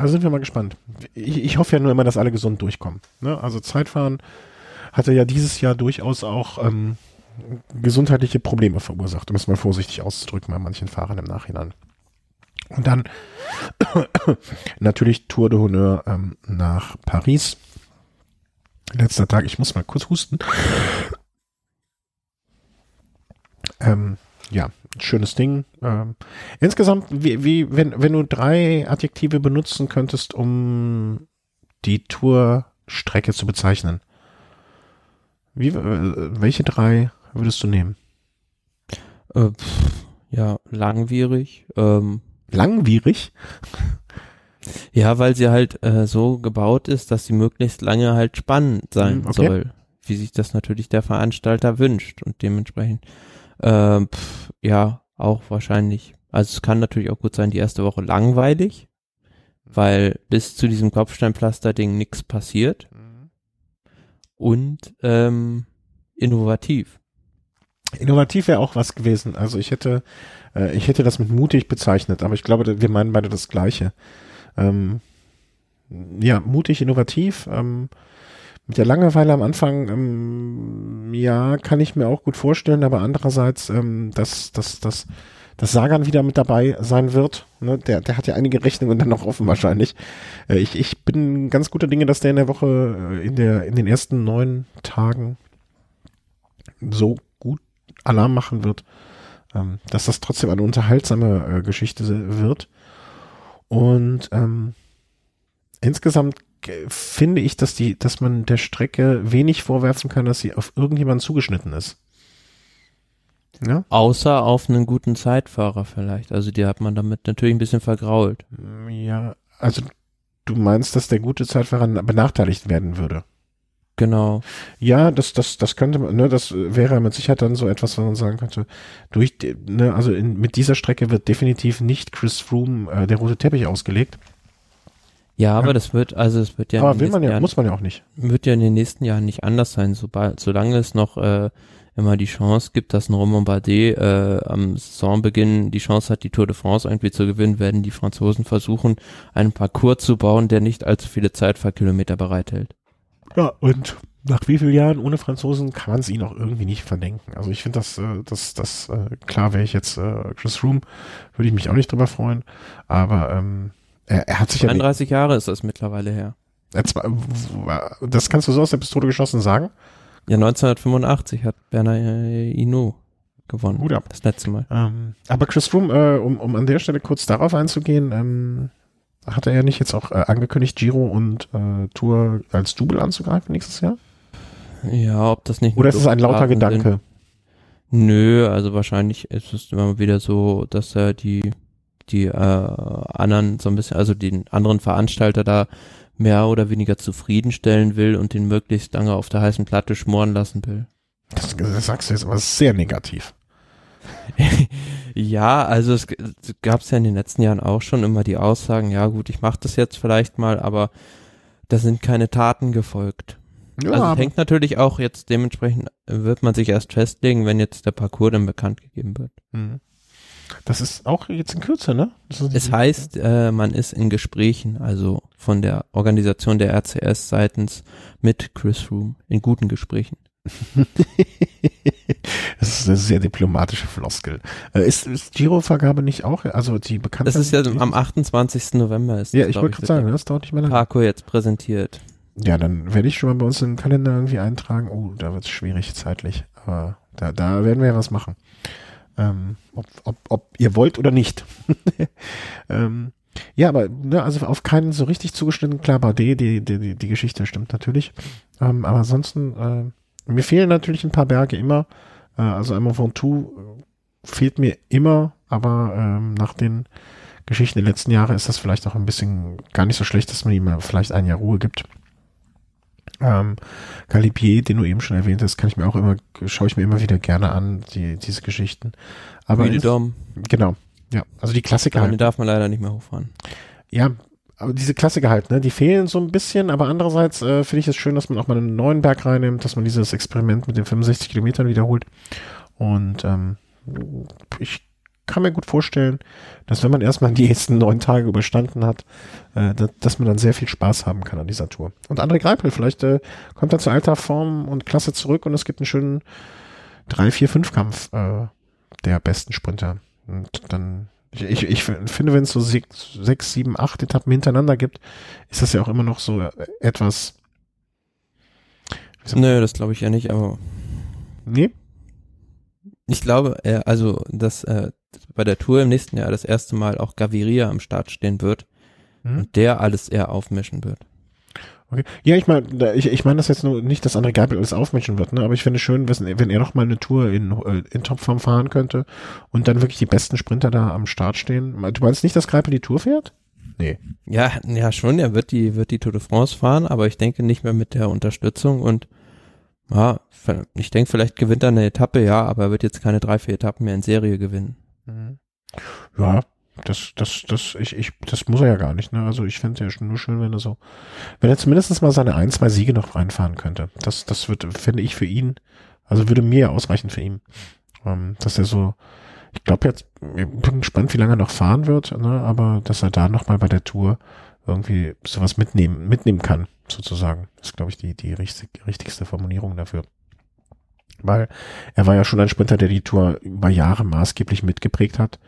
Also sind wir mal gespannt. Ich, ich hoffe ja nur immer, dass alle gesund durchkommen. Ne? Also Zeitfahren hatte ja dieses Jahr durchaus auch ähm, gesundheitliche Probleme verursacht, um es mal vorsichtig auszudrücken bei manchen Fahrern im Nachhinein. Und dann natürlich Tour de Honneur ähm, nach Paris. Letzter Tag, ich muss mal kurz husten. Ähm, ja, schönes Ding. Ähm, insgesamt, wie, wie, wenn, wenn du drei Adjektive benutzen könntest, um die Tourstrecke zu bezeichnen, wie, äh, welche drei würdest du nehmen? Äh, pff, ja, langwierig. Ähm, Langwierig? ja, weil sie halt äh, so gebaut ist, dass sie möglichst lange halt spannend sein Hm, okay. soll, wie sich das natürlich der Veranstalter wünscht und dementsprechend ähm, pff, ja auch wahrscheinlich. Also es kann natürlich auch gut sein, die erste Woche langweilig, weil bis zu diesem Kopfsteinpflaster-Ding nichts passiert und ähm, innovativ. Innovativ wäre auch was gewesen. Also ich hätte, äh, ich hätte das mit mutig bezeichnet, aber ich glaube, wir meinen beide das Gleiche. Ähm, ja, mutig, innovativ. Ähm, mit der Langeweile am Anfang, ähm, ja, kann ich mir auch gut vorstellen, aber andererseits, ähm, dass, dass, dass, dass Sagan wieder mit dabei sein wird. Ne? Der, der hat ja einige Rechnungen dann noch offen wahrscheinlich. Äh, ich, ich bin ganz guter Dinge, dass der in der Woche, äh, in der, in den ersten neun Tagen so gut Alarm machen wird, ähm, dass das trotzdem eine unterhaltsame äh, Geschichte wird. Und ähm, insgesamt finde ich, dass die, dass man der Strecke wenig vorwerfen kann, dass sie auf irgendjemanden zugeschnitten ist. Ja? Außer auf einen guten Zeitfahrer vielleicht. Also die hat man damit natürlich ein bisschen vergrault. Ja, also du meinst, dass der gute Zeitfahrer benachteiligt werden würde? Genau. Ja, das, das, das könnte man, ne, das wäre mit Sicherheit dann so etwas, was man sagen könnte. Durch, ne, also in, mit dieser Strecke wird definitiv nicht Chris Froome äh, der rote Teppich ausgelegt. Ja, aber Ja. das wird, also es wird ja, Aber will man ja, Jahren, muss man ja auch nicht. wird ja in den nächsten Jahren nicht anders sein, sobald, solange es noch äh, immer die Chance gibt, dass ein Romain Bardet äh, am Saisonbeginn die Chance hat, die Tour de France irgendwie zu gewinnen, werden die Franzosen versuchen, einen Parcours zu bauen, der nicht allzu viele Zeitfahrkilometer bereithält. Ja, und nach wie vielen Jahren ohne Franzosen kann man es ihnen auch irgendwie nicht verdenken. Also ich finde das, äh, das, das, äh, klar wäre ich jetzt äh, Chris Froome, würde ich mich auch nicht drüber freuen, aber ähm, er, er hat sich ja, 31 Jahre ist das mittlerweile her. er das kannst du so aus der Pistole geschossen sagen. Ja, 1985 hat Bernard äh, Hinault gewonnen. Hut ab. Das letzte Mal. Ähm, aber Chris Froome, äh, um, um an der Stelle kurz darauf einzugehen, ähm, hat er ja nicht jetzt auch äh, angekündigt, Giro und äh, Tour als Double anzugreifen nächstes Jahr? Ja, ob das nicht Oder ist es ein lauter Luftblasen sind? Gedanke? Nö, also wahrscheinlich ist es immer wieder so, dass er die die äh, anderen so ein bisschen, also den anderen Veranstalter da mehr oder weniger zufriedenstellen will und den möglichst lange auf der heißen Platte schmoren lassen will. Das, das sagst du jetzt aber sehr negativ. ja, also es, es gab ja in den letzten Jahren auch schon immer die Aussagen, ja gut, ich mache das jetzt vielleicht mal, aber da sind keine Taten gefolgt. Ja, also es hängt natürlich auch jetzt dementsprechend, wird man sich erst festlegen, wenn jetzt der Parcours dann bekannt gegeben wird. Mhm. Das ist auch jetzt in Kürze, ne? Es heißt, äh, man ist in Gesprächen, also von der Organisation der RCS seitens mit Chris Froome, in guten Gesprächen. das ist eine sehr diplomatische Floskel. Äh, ist, ist Giro-Vergabe nicht auch, also die bekannte? Das ist ja am 28. November ist Ja, das, ich wollte gerade sagen, das dauert nicht mehr lange. Parcours jetzt präsentiert. Ja, dann werde ich schon mal bei uns in den Kalender irgendwie eintragen. Oh, da wird es schwierig zeitlich. Aber da, da werden wir ja was machen. Ähm, ob, ob, ob ihr wollt oder nicht. ähm, ja, aber ne, also auf keinen so richtig zugeschnitten. Klar, Bardet, die, die, die, die Geschichte stimmt natürlich. Ähm, aber ansonsten, äh, mir fehlen natürlich ein paar Berge immer. Äh, also einmal Ventoux äh, fehlt mir immer, aber ähm, nach den Geschichten der letzten Jahre ist das vielleicht auch ein bisschen gar nicht so schlecht, dass man ihm vielleicht ein Jahr Ruhe gibt. Ähm, Galibier, den du eben schon erwähnt hast, kann ich mir auch immer, schaue ich mir immer wieder gerne an, die, diese Geschichten. Aber Dom, genau, ja, also die Klassiker. aber den darf man leider nicht mehr hochfahren. Ja, aber diese Klassiker halt, ne, die fehlen so ein bisschen, aber andererseits äh, finde ich es schön, dass man auch mal einen neuen Berg reinnimmt, dass man dieses Experiment mit den 65 Kilometern wiederholt. Und ähm, ich kann mir gut vorstellen, dass wenn man erstmal die nächsten neun Tage überstanden hat, äh, dass, dass man dann sehr viel Spaß haben kann an dieser Tour. Und André Greipel, vielleicht äh, kommt er zu alter Form und Klasse zurück und es gibt einen schönen 3-4-5-Kampf äh, der besten Sprinter. Und dann, ich, ich, ich finde, wenn es so sechs, sechs, sieben, acht Etappen hintereinander gibt, ist das ja auch immer noch so etwas. Nö, das glaube ich ja nicht, aber. Nee? Ich glaube, äh, also, dass äh, bei der Tour im nächsten Jahr das erste Mal auch Gaviria am Start stehen wird mhm. und der alles eher aufmischen wird. Okay. Ja, ich meine, ich, ich meine das jetzt nur nicht, dass André Geipel alles aufmischen wird, ne? aber ich finde schön, wenn, er noch mal eine Tour in, äh, in Topform fahren könnte und dann wirklich die besten Sprinter da am Start stehen. Du meinst nicht, dass Geipel die Tour fährt? Nee. Ja, ja schon, er wird die, wird die Tour de France fahren, aber ich denke nicht mehr mit der Unterstützung und ja, ich denke, vielleicht gewinnt er eine Etappe, ja, aber er wird jetzt keine drei, vier Etappen mehr in Serie gewinnen. Mhm. Ja, das, das, das, ich, ich, das muss er ja gar nicht, ne? Also ich fände ja schon nur schön, wenn er so, wenn er zumindest mal seine ein, zwei Siege noch reinfahren könnte. Das, das wird, fände ich für ihn, also würde mir ja ausreichen für ihn. Ähm, dass er so, ich glaube jetzt, ich bin gespannt, wie lange er noch fahren wird, ne? Aber dass er da nochmal bei der Tour irgendwie sowas mitnehmen, mitnehmen kann, sozusagen. Das ist, glaube ich, die, die richtig, richtigste Formulierung dafür. Weil er war ja schon ein Sprinter, der die Tour über Jahre maßgeblich mitgeprägt hat.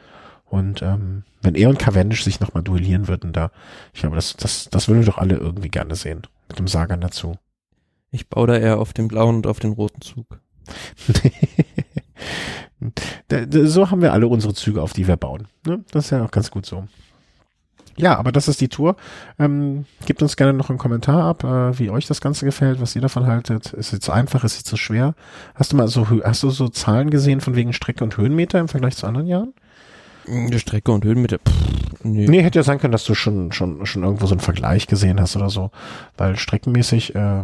Und ähm, wenn er und Cavendish sich nochmal duellieren würden da, ich glaube, das, das, das würden wir doch alle irgendwie gerne sehen. Mit dem Sagan dazu. Ich baue da eher auf den blauen und auf den roten Zug. so haben wir alle unsere Züge, auf die wir bauen. Ne? Das ist ja auch ganz gut so. Ja, aber das ist die Tour. Ähm, gebt uns gerne noch einen Kommentar ab, äh, wie euch das Ganze gefällt, was ihr davon haltet. Ist es zu einfach, ist es zu schwer? Hast du mal so, hast du so Zahlen gesehen von wegen Strecke und Höhenmeter im Vergleich zu anderen Jahren? Die Strecke und Höhenmeter. Pff, nee. nee, hätte ja sein können, dass du schon, schon, schon irgendwo so einen Vergleich gesehen hast oder so. Weil streckenmäßig äh,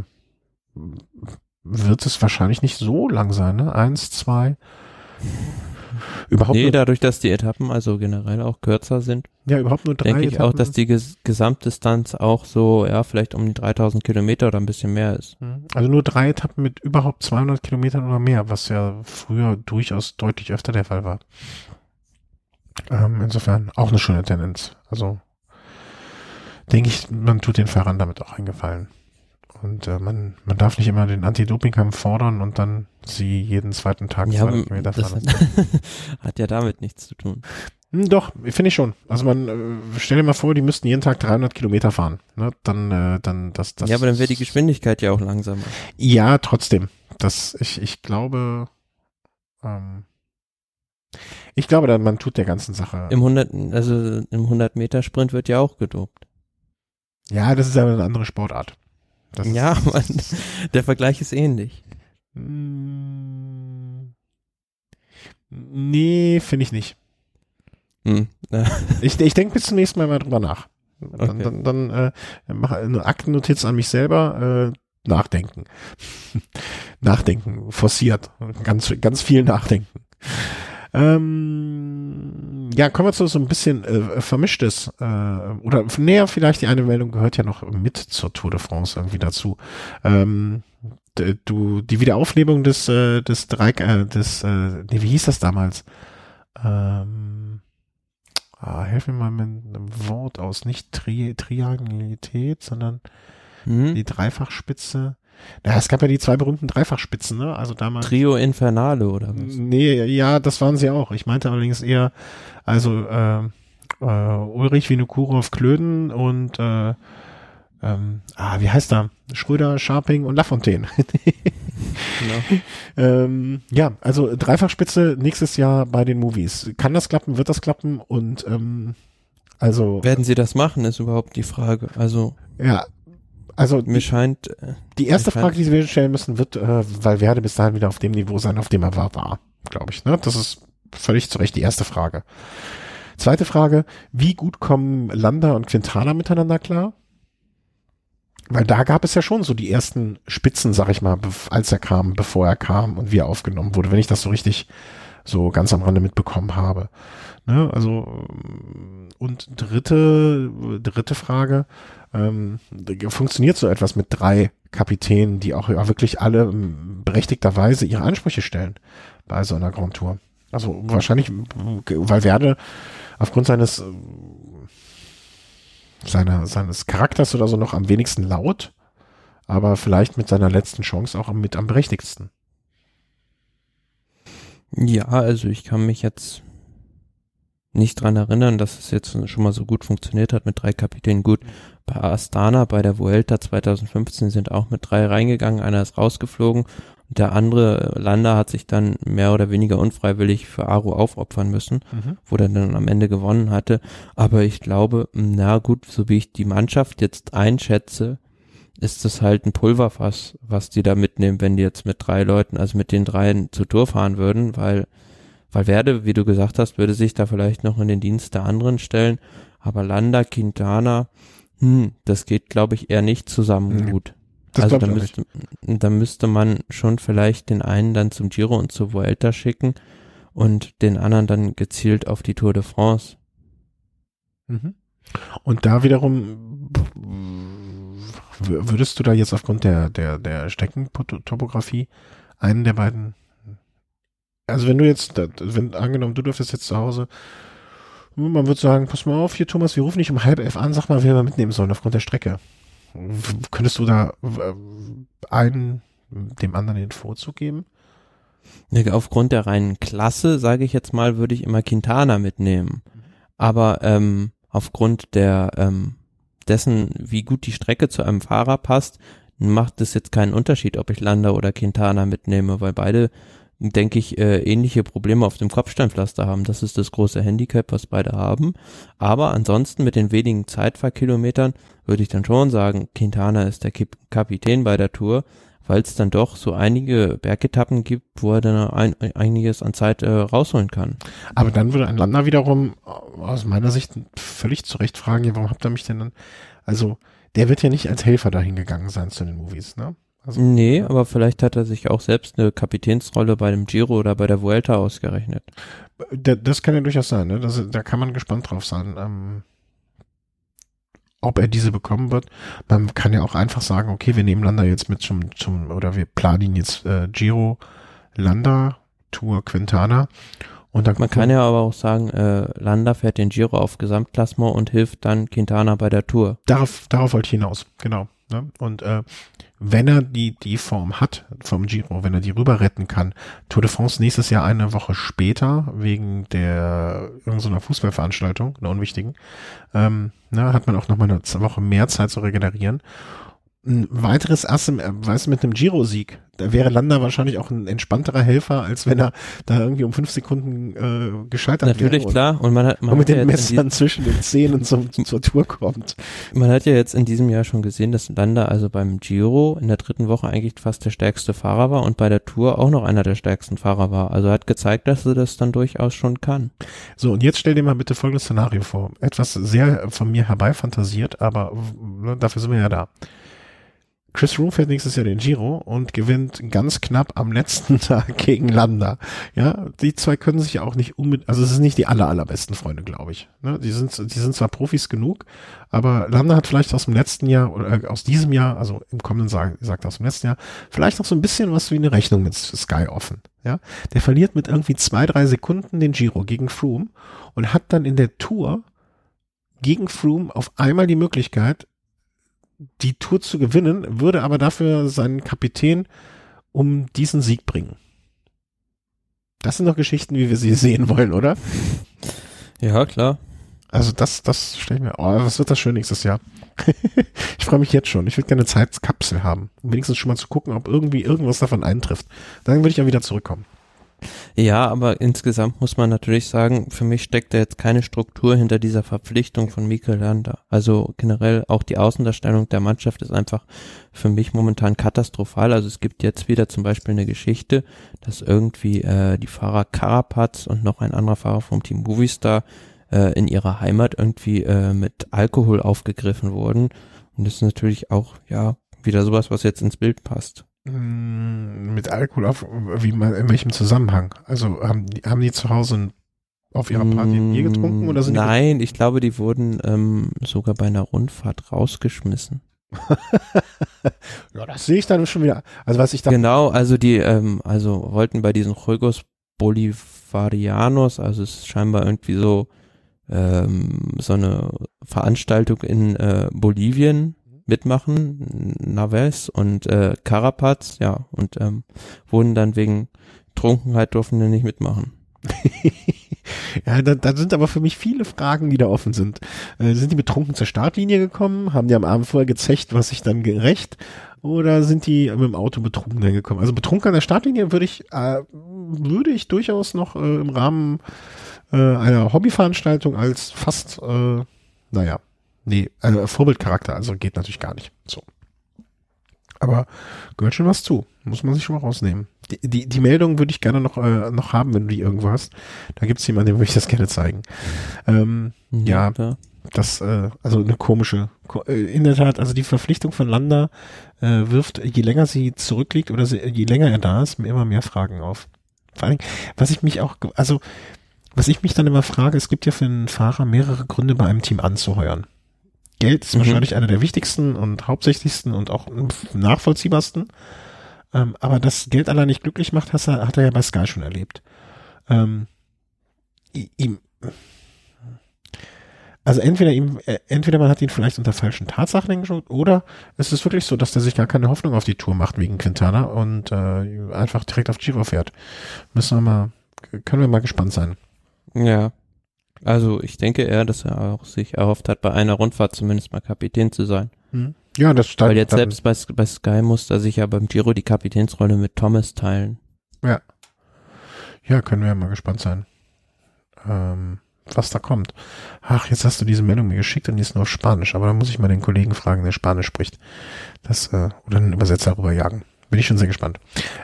wird es wahrscheinlich nicht so lang sein, ne? Eins, zwei. Überhaupt nee, dadurch, dass die Etappen also generell auch kürzer sind. Ja, überhaupt nur drei. Denke ich Etappen. auch, dass die Ges Gesamtdistanz auch so, ja, vielleicht um die 3000 Kilometer oder ein bisschen mehr ist. Hm. Also nur drei Etappen mit überhaupt 200 Kilometern oder mehr, was ja früher durchaus deutlich öfter der Fall war. Ähm, insofern auch eine schöne Tendenz. Also denke ich, man tut den Fahrern damit auch eingefallen. Und äh, man, man darf nicht immer den Anti-Doping-Kampf fordern und dann sie jeden zweiten Tag ja, Kilometer fahren. hat ja damit nichts zu tun. Hm, doch, finde ich schon. Also man, äh, stell dir mal vor, die müssten jeden Tag 300 Kilometer fahren. Ne? Dann, äh, dann, das, das. Ja, aber dann wäre die Geschwindigkeit ja auch langsamer. Ja, trotzdem. Das, ich, ich glaube, ähm, ich glaube, man tut der ganzen Sache. Im 100, also im 100 Meter Sprint wird ja auch gedopt. Ja, das ist aber eine andere Sportart. Das ja, man, der Vergleich ist ähnlich. Hm. Nee, finde ich nicht. Hm. ich ich denke bis zum nächsten Mal mal drüber nach. Dann, okay. dann, dann äh, mache eine Aktennotiz an mich selber. Äh, nachdenken. nachdenken. Forciert. Ganz, ganz viel nachdenken. Ähm, ja, kommen wir zu so ein bisschen äh, vermischtes äh, oder näher vielleicht die eine Meldung gehört ja noch mit zur Tour de France irgendwie dazu. Ähm, du die Wiederauflebung des äh, des drei äh, des äh, nee, wie hieß das damals? Ähm, ah, helf mir mal mit einem Wort aus, nicht Tri Triangulität, sondern hm? die Dreifachspitze. Ja, es gab ja die zwei berühmten Dreifachspitzen, ne? Also damals. Trio Infernale oder was? Nee, ja, das waren sie auch. Ich meinte allerdings eher, also äh, äh, Ulrich Vinokurov Klöden und äh, ähm, ah, wie heißt er? Schröder, Sharping und Lafontaine. genau. ähm, ja, also Dreifachspitze nächstes Jahr bei den Movies. Kann das klappen? Wird das klappen? Und ähm, also werden sie das machen, ist überhaupt die Frage. Also ja, also mir scheint äh, die erste Frage, die wir stellen müssen, wird, äh, weil Werde bis dahin wieder auf dem Niveau sein, auf dem er war, war, glaube ich. Ne? Das ist völlig zu Recht die erste Frage. Zweite Frage, wie gut kommen Landa und Quintana miteinander klar? Weil da gab es ja schon so die ersten Spitzen, sag ich mal, als er kam, bevor er kam und wie er aufgenommen wurde, wenn ich das so richtig so ganz am Rande mitbekommen habe. Ne? Also und dritte, dritte Frage, ähm, funktioniert so etwas mit drei Kapitänen, die auch ja, wirklich alle berechtigterweise ihre Ansprüche stellen bei so einer Grand Tour? Also wahrscheinlich, weil Werde aufgrund seines seiner, seines Charakters oder so noch am wenigsten laut, aber vielleicht mit seiner letzten Chance auch mit am berechtigsten. Ja, also ich kann mich jetzt nicht dran erinnern, dass es jetzt schon mal so gut funktioniert hat mit drei Kapitänen. Gut, bei Astana, bei der Vuelta 2015 sind auch mit drei reingegangen, einer ist rausgeflogen der andere Lander hat sich dann mehr oder weniger unfreiwillig für Aru aufopfern müssen, mhm. wo er dann am Ende gewonnen hatte. Aber ich glaube, na gut, so wie ich die Mannschaft jetzt einschätze, ist es halt ein Pulverfass, was die da mitnehmen, wenn die jetzt mit drei Leuten, also mit den dreien zur Tour fahren würden, weil weil Werde, wie du gesagt hast, würde sich da vielleicht noch in den Dienst der anderen stellen. Aber Landa, Quintana, hm, das geht, glaube ich, eher nicht zusammen mhm. gut. Das also da müsste, da müsste man schon vielleicht den einen dann zum Giro und zur Vuelta schicken und den anderen dann gezielt auf die Tour de France. Mhm. Und da wiederum würdest du da jetzt aufgrund der, der, der Steckentopografie einen der beiden also wenn du jetzt, wenn angenommen, du dürftest jetzt zu Hause, man würde sagen, pass mal auf, hier Thomas, wir rufen dich um halb elf an, sag mal, wen wir mitnehmen sollen aufgrund der Strecke. Könntest du da einen dem anderen den Vorzug geben? Aufgrund der reinen Klasse, sage ich jetzt mal, würde ich immer Quintana mitnehmen. Aber ähm, aufgrund der ähm, dessen, wie gut die Strecke zu einem Fahrer passt, macht es jetzt keinen Unterschied, ob ich Landa oder Quintana mitnehme, weil beide denke ich, äh, ähnliche Probleme auf dem Kopfsteinpflaster haben. Das ist das große Handicap, was beide haben. Aber ansonsten mit den wenigen Zeitfahrkilometern würde ich dann schon sagen, Quintana ist der Kapitän bei der Tour, weil es dann doch so einige Bergetappen gibt, wo er dann ein, einiges an Zeit äh, rausholen kann. Aber dann würde ein Lander wiederum aus meiner Sicht völlig zu Recht fragen, ja, warum habt ihr mich denn dann, also der wird ja nicht als Helfer dahin gegangen sein zu den Movies, ne? Also, nee, aber vielleicht hat er sich auch selbst eine Kapitänsrolle bei dem Giro oder bei der Vuelta ausgerechnet. Das kann ja durchaus sein, ne? Das, da kann man gespannt drauf sein. Ähm, ob er diese bekommen wird. Man kann ja auch einfach sagen, okay, wir nehmen Landa jetzt mit zum, zum oder wir planen jetzt äh, Giro, Landa, Tour Quintana. Und dann Man kann ja aber auch sagen, äh, Landa fährt den Giro auf Gesamtklassement und hilft dann Quintana bei der Tour. Darauf, darauf wollte ich hinaus, genau. Ne? Und äh, wenn er die, die Form hat vom Giro, wenn er die rüber retten kann, Tour de France nächstes Jahr eine Woche später, wegen der irgendeiner Fußballveranstaltung, einer unwichtigen, ähm, na, hat man auch noch mal eine Woche mehr Zeit zu regenerieren ein weiteres Ass im, äh, weißt du, mit einem Giro-Sieg. Da wäre Landa wahrscheinlich auch ein entspannterer Helfer, als wenn er da irgendwie um fünf Sekunden äh, gescheitert Natürlich, wäre. Natürlich, klar. Und man hat, man und mit den ja Messern zwischen den Zähnen zum, zur Tour kommt. Man hat ja jetzt in diesem Jahr schon gesehen, dass Landa also beim Giro in der dritten Woche eigentlich fast der stärkste Fahrer war und bei der Tour auch noch einer der stärksten Fahrer war. Also hat gezeigt, dass er das dann durchaus schon kann. So, und jetzt stell dir mal bitte folgendes Szenario vor. Etwas sehr von mir herbeifantasiert, aber ne, dafür sind wir ja da. Chris Room fährt nächstes Jahr den Giro und gewinnt ganz knapp am letzten Tag gegen Landa. Ja, die zwei können sich ja auch nicht unbedingt, also es ist nicht die aller, allerbesten Freunde, glaube ich. Ne? Die sind, die sind zwar Profis genug, aber Landa hat vielleicht aus dem letzten Jahr oder äh, aus diesem Jahr, also im kommenden sagt, sagt aus dem letzten Jahr, vielleicht noch so ein bisschen was wie eine Rechnung mit Sky offen. Ja, der verliert mit irgendwie zwei, drei Sekunden den Giro gegen Froome und hat dann in der Tour gegen Froome auf einmal die Möglichkeit, die Tour zu gewinnen, würde aber dafür seinen Kapitän um diesen Sieg bringen. Das sind doch Geschichten, wie wir sie sehen wollen, oder? Ja, klar. Also das, das stelle ich mir, oh, was wird das schön nächstes Jahr? ich freue mich jetzt schon. Ich würde gerne eine Zeitkapsel haben, um wenigstens schon mal zu gucken, ob irgendwie irgendwas davon eintrifft. Dann würde ich ja wieder zurückkommen. Ja, aber insgesamt muss man natürlich sagen, für mich steckt da jetzt keine Struktur hinter dieser Verpflichtung von Mikel Landa. Also generell auch die Außendarstellung der Mannschaft ist einfach für mich momentan katastrophal. Also es gibt jetzt wieder zum Beispiel eine Geschichte, dass irgendwie äh, die Fahrer Carapaz und noch ein anderer Fahrer vom Team Movistar äh, in ihrer Heimat irgendwie äh, mit Alkohol aufgegriffen wurden. Und das ist natürlich auch, ja, wieder sowas, was jetzt ins Bild passt. Mit Alkohol auf, wie man, in welchem Zusammenhang? Also haben die, haben die zu Hause auf ihrer Party ein Bier getrunken oder sind die Nein, ich glaube, die wurden ähm, sogar bei einer Rundfahrt rausgeschmissen. Ja, das sehe ich dann schon wieder. Also was ich da, Genau, also die, ähm, also wollten bei diesen Juegos Bolivarianos, also es ist scheinbar irgendwie so ähm, so eine Veranstaltung in äh, Bolivien mitmachen, Naves und äh, Carapaz, ja, und ähm, wurden dann wegen Trunkenheit durften die nicht mitmachen. ja, da, da sind aber für mich viele Fragen, die da offen sind. Äh, sind die betrunken zur Startlinie gekommen? Haben die am Abend vorher gezecht, was sich dann gerecht? Oder sind die mit dem Auto betrunken dann gekommen? Also betrunken an der Startlinie würde ich, äh, würde ich durchaus noch äh, im Rahmen äh, einer Hobbyveranstaltung als fast, äh, naja, nee, äh, Vorbildcharakter, also geht natürlich gar nicht. So. Aber gehört schon was zu. Muss man sich schon mal rausnehmen. Die, die, die Meldung würde ich gerne noch, äh, noch haben, wenn du die irgendwo hast. Da gibt es jemanden, dem würde ich das gerne zeigen. Ähm, Mhm, Ja. das, äh, also eine komische, ko- äh, in der Tat, also die Verpflichtung von Landa äh, wirft, je länger sie zurückliegt oder sie, je länger er da ist, mir immer mehr Fragen auf. Vor allem, was ich mich auch, also, was ich mich dann immer frage, es gibt ja für einen Fahrer mehrere Gründe, bei einem Team anzuheuern. Geld ist Mhm. wahrscheinlich einer der wichtigsten und hauptsächlichsten und auch nachvollziehbarsten. Ähm, aber dass Geld allein nicht glücklich macht, hast er, hat er ja bei Sky schon erlebt. Ähm, ihm, also entweder ihm, äh, entweder man hat ihn vielleicht unter falschen Tatsachen hingeschaut, oder es ist wirklich so, dass der sich gar keine Hoffnung auf die Tour macht wegen Quintana und äh, einfach direkt auf Giro fährt. Müssen wir mal, können wir mal gespannt sein. Ja. Also ich denke eher, dass er auch sich erhofft hat, bei einer Rundfahrt zumindest mal Kapitän zu sein. Ja, das stand Weil jetzt selbst bei, bei Sky musste er sich ja beim Giro die Kapitänsrolle mit Thomas teilen. Ja, können wir ja mal gespannt sein, ähm, was da kommt. Ach, jetzt hast du diese Meldung mir geschickt und die ist nur auf Spanisch, aber da muss ich mal den Kollegen fragen, der Spanisch spricht. Das, äh, oder einen Übersetzer rüberjagen. Bin ich schon sehr gespannt.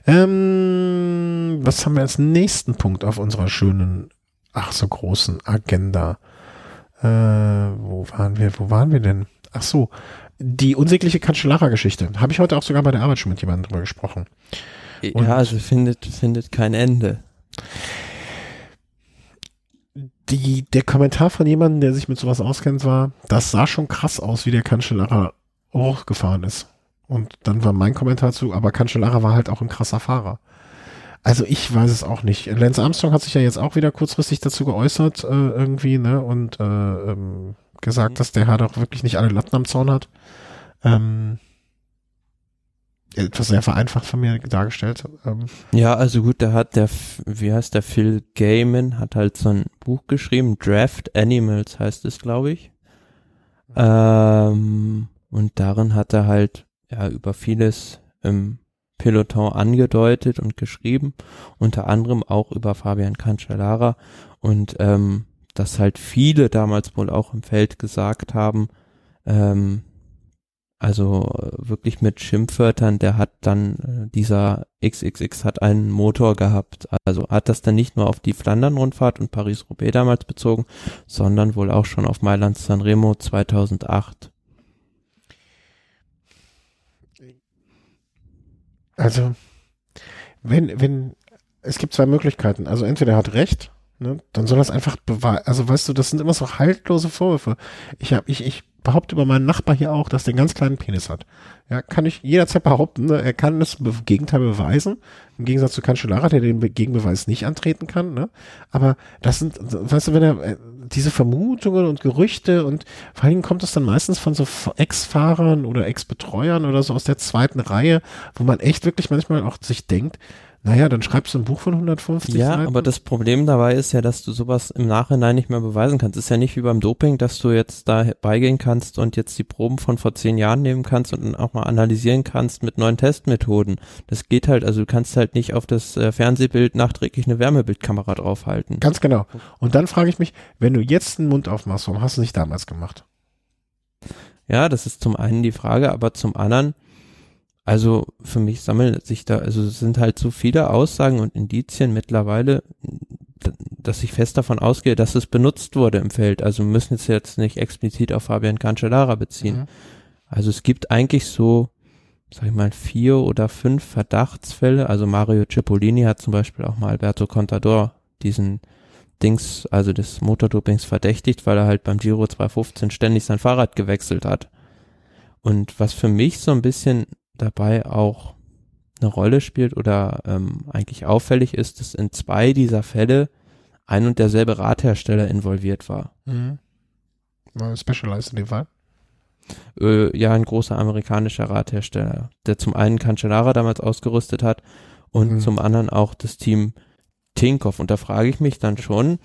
Ähm, was haben wir als nächsten Punkt auf unserer schönen, ach so großen Agenda? Äh, wo waren wir, wo waren wir denn? Ach so, die unsägliche Cancellara-Geschichte. Habe ich heute auch sogar bei der Arbeit schon mit jemandem drüber gesprochen. Und- ja, also findet, findet kein Ende. die, der Kommentar von jemandem, der sich mit sowas auskennt, war, das sah schon krass aus, wie der Cancellara hochgefahren ist. Und dann war mein Kommentar zu, aber Cancellara war halt auch ein krasser Fahrer. Also ich weiß es auch nicht. Lance Armstrong hat sich ja jetzt auch wieder kurzfristig dazu geäußert, äh, irgendwie, ne, und äh, ähm, gesagt, dass der halt auch wirklich nicht alle Latten am Zaun hat. Ähm, etwas sehr vereinfacht von mir dargestellt. Ähm, Ja, also gut, da hat der, wie heißt der, Phil Gaiman hat halt so ein Buch geschrieben, Draft Animals heißt es, glaube ich. Ähm, und darin hat er halt, ja, über vieles im Peloton angedeutet und geschrieben, unter anderem auch über Fabian Cancellara und ähm, dass halt viele damals wohl auch im Feld gesagt haben, ähm, also äh, wirklich mit Schimpfwörtern, der hat dann, äh, dieser XXX hat einen Motor gehabt. Also hat das dann nicht nur auf die Flandern-Rundfahrt und Paris-Roubaix damals bezogen, sondern wohl auch schon auf Mailand-San Remo 2008. Also, wenn, wenn, es gibt zwei Möglichkeiten. Also entweder er hat recht, ne, dann soll er es einfach beweisen. Also weißt du, das sind immer so haltlose Vorwürfe. Ich hab, ich, ich behaupte über meinen Nachbar hier auch, dass der einen ganz kleinen Penis hat. Ja, kann ich jederzeit behaupten. Ne? Er kann das be Gegenteil beweisen. Im Gegensatz zu Cancellara, der den Be Gegenbeweis nicht antreten kann. Ne? Aber das sind, weißt du, wenn er äh, diese Vermutungen und Gerüchte und vor allen Dingen kommt das dann meistens von so Ex-Fahrern oder Ex-Betreuern oder so aus der zweiten Reihe, wo man echt wirklich manchmal auch sich denkt, naja, dann schreibst du ein Buch von 150 Ja, Seiten. aber das Problem dabei ist ja, dass du sowas im Nachhinein nicht mehr beweisen kannst. ist ja nicht wie beim Doping, dass du jetzt da beigehen kannst und jetzt die Proben von vor zehn Jahren nehmen kannst und dann auch mal analysieren kannst mit neuen Testmethoden. Das geht halt, also du kannst halt nicht auf das äh, Fernsehbild nachträglich eine Wärmebildkamera draufhalten. Ganz genau. Und dann frage ich mich, wenn du jetzt den Mund aufmachst, warum hast du nicht damals gemacht? Ja, das ist zum einen die Frage, aber zum anderen, also für mich sammeln sich da, also es sind halt so viele Aussagen und Indizien mittlerweile, dass ich fest davon ausgehe, dass es benutzt wurde im Feld. Also wir müssen es jetzt nicht explizit auf Fabian Cancellara beziehen. Mhm. Also es gibt eigentlich so sag ich mal, vier oder fünf Verdachtsfälle. Also Mario Cipollini hat zum Beispiel auch mal Alberto Contador diesen Dings, also des Motordopings verdächtigt, weil er halt beim Giro 215 ständig sein Fahrrad gewechselt hat. Und was für mich so ein bisschen dabei auch eine Rolle spielt oder ähm, eigentlich auffällig ist, dass in zwei dieser Fälle ein und derselbe Radhersteller involviert war. Mhm. Specialized in dem Fall? Äh, ja, ein großer amerikanischer Radhersteller, der zum einen Cancellara damals ausgerüstet hat und mhm. zum anderen auch das Team Tinkoff. Und da frage ich mich dann schon,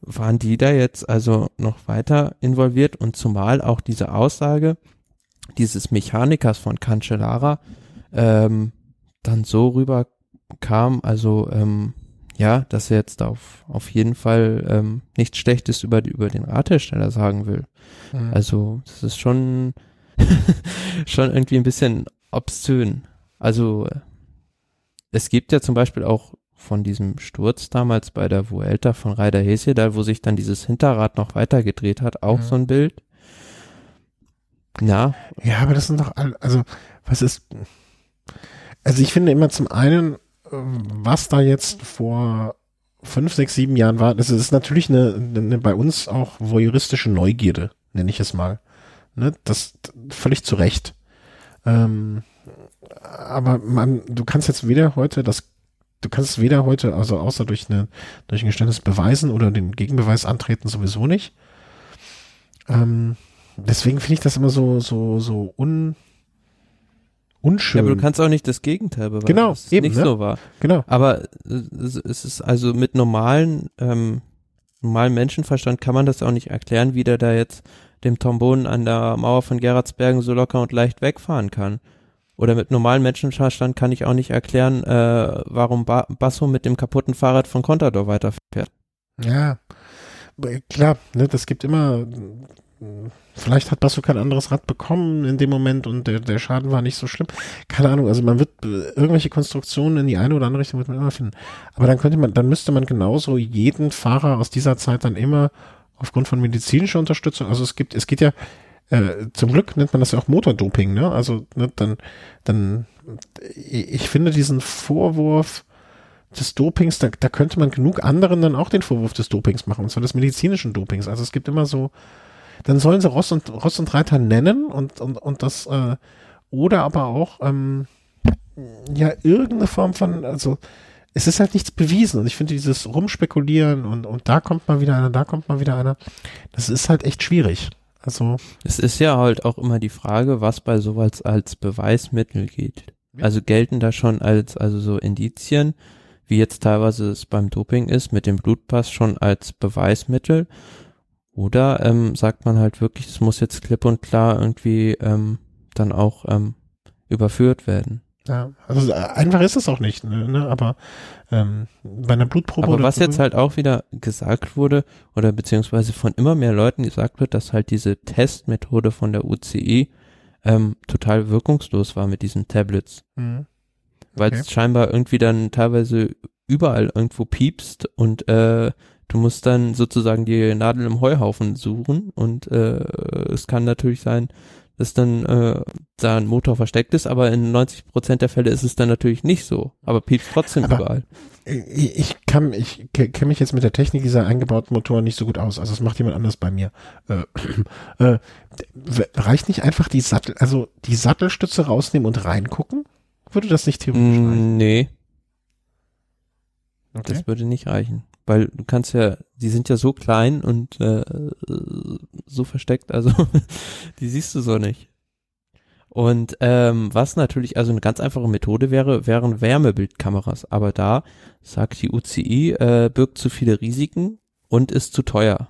waren die da jetzt also noch weiter involviert und zumal auch diese Aussage dieses Mechanikers von Cancellara ähm, dann so rüber kam, also ähm, ja, dass er jetzt auf, auf jeden Fall ähm, nichts Schlechtes über, über den Radhersteller sagen will. Mhm. Also das ist schon, schon irgendwie ein bisschen obszön. Also es gibt ja zum Beispiel auch von diesem Sturz damals bei der Vuelta von Ryder Hesse, da wo sich dann dieses Hinterrad noch weiter gedreht hat, auch mhm. so ein Bild. Ja. Ja, aber das sind doch all, also was ist, also ich finde immer zum einen, was da jetzt vor fünf, sechs, sieben Jahren war, das ist natürlich eine, eine bei uns auch voyeuristische Neugierde, nenne ich es mal. Ne? Das völlig zu Recht. Ähm, aber man, du kannst jetzt weder heute das, du kannst weder heute, also außer durch eine, durch ein Geständnis beweisen oder den Gegenbeweis antreten, sowieso nicht. Ähm, deswegen finde ich das immer so, so, so un, unschön. Ja, aber du kannst auch nicht das Gegenteil beweisen, genau, dass es eben, nicht ne? so war. Genau. Aber es ist also mit normalen, ähm, normalen Menschenverstand kann man das auch nicht erklären, wie der da jetzt dem Trombon an der Mauer von Gerardsbergen so locker und leicht wegfahren kann. Oder mit normalem Menschenverstand kann ich auch nicht erklären, äh, warum ba Basso mit dem kaputten Fahrrad von Contador weiterfährt. Ja, klar, ne, das gibt immer Vielleicht hat Basso kein anderes Rad bekommen in dem Moment und der, der Schaden war nicht so schlimm. Keine Ahnung, also man wird äh, irgendwelche Konstruktionen in die eine oder andere Richtung wird man immer finden. Aber dann könnte man, dann müsste man genauso jeden Fahrer aus dieser Zeit dann immer aufgrund von medizinischer Unterstützung, also es gibt, es geht ja, äh, zum Glück nennt man das ja auch Motordoping, ne? Also ne, dann, dann, ich finde diesen Vorwurf des Dopings, da, da könnte man genug anderen dann auch den Vorwurf des Dopings machen, und zwar des medizinischen Dopings. Also es gibt immer so, dann sollen sie Ross und, Ross und Reiter nennen und, und, und das, äh, oder aber auch, ähm, ja, irgendeine Form von, also, es ist halt nichts bewiesen und ich finde dieses Rumspekulieren und, und da kommt mal wieder einer, da kommt mal wieder einer, das ist halt echt schwierig. Also. Es ist ja halt auch immer die Frage, was bei sowas als Beweismittel geht. Ja. Also gelten da schon als, also so Indizien, wie jetzt teilweise es beim Doping ist, mit dem Blutpass schon als Beweismittel oder ähm, sagt man halt wirklich, es muss jetzt klipp und klar irgendwie ähm, dann auch ähm, überführt werden. Ja, also äh, einfach ist es auch nicht, ne? ne aber ähm, bei einer Blutprobe. Aber was jetzt halt auch wieder gesagt wurde, oder beziehungsweise von immer mehr Leuten gesagt wird, dass halt diese Testmethode von der UCI ähm, total wirkungslos war mit diesen Tablets. Mhm. Weil es scheinbar irgendwie dann teilweise überall irgendwo piepst und äh, Du musst dann sozusagen die Nadel im Heuhaufen suchen und äh, es kann natürlich sein, dass dann äh, da ein Motor versteckt ist, aber in 90 Prozent der Fälle ist es dann natürlich nicht so, aber piepst trotzdem aber überall. Ich kann, ich kenne mich jetzt mit der Technik dieser eingebauten Motoren nicht so gut aus, also das macht jemand anders bei mir. Äh, äh, reicht nicht einfach die Sattel, also die Sattelstütze rausnehmen und reingucken? Würde das nicht theoretisch mm, reichen? Nee. Okay. Das würde nicht reichen weil du kannst ja, die sind ja so klein und äh, so versteckt, also die siehst du so nicht. Und ähm, was natürlich also eine ganz einfache Methode wäre, wären Wärmebildkameras. Aber da sagt die UCI, äh, birgt zu viele Risiken und ist zu teuer.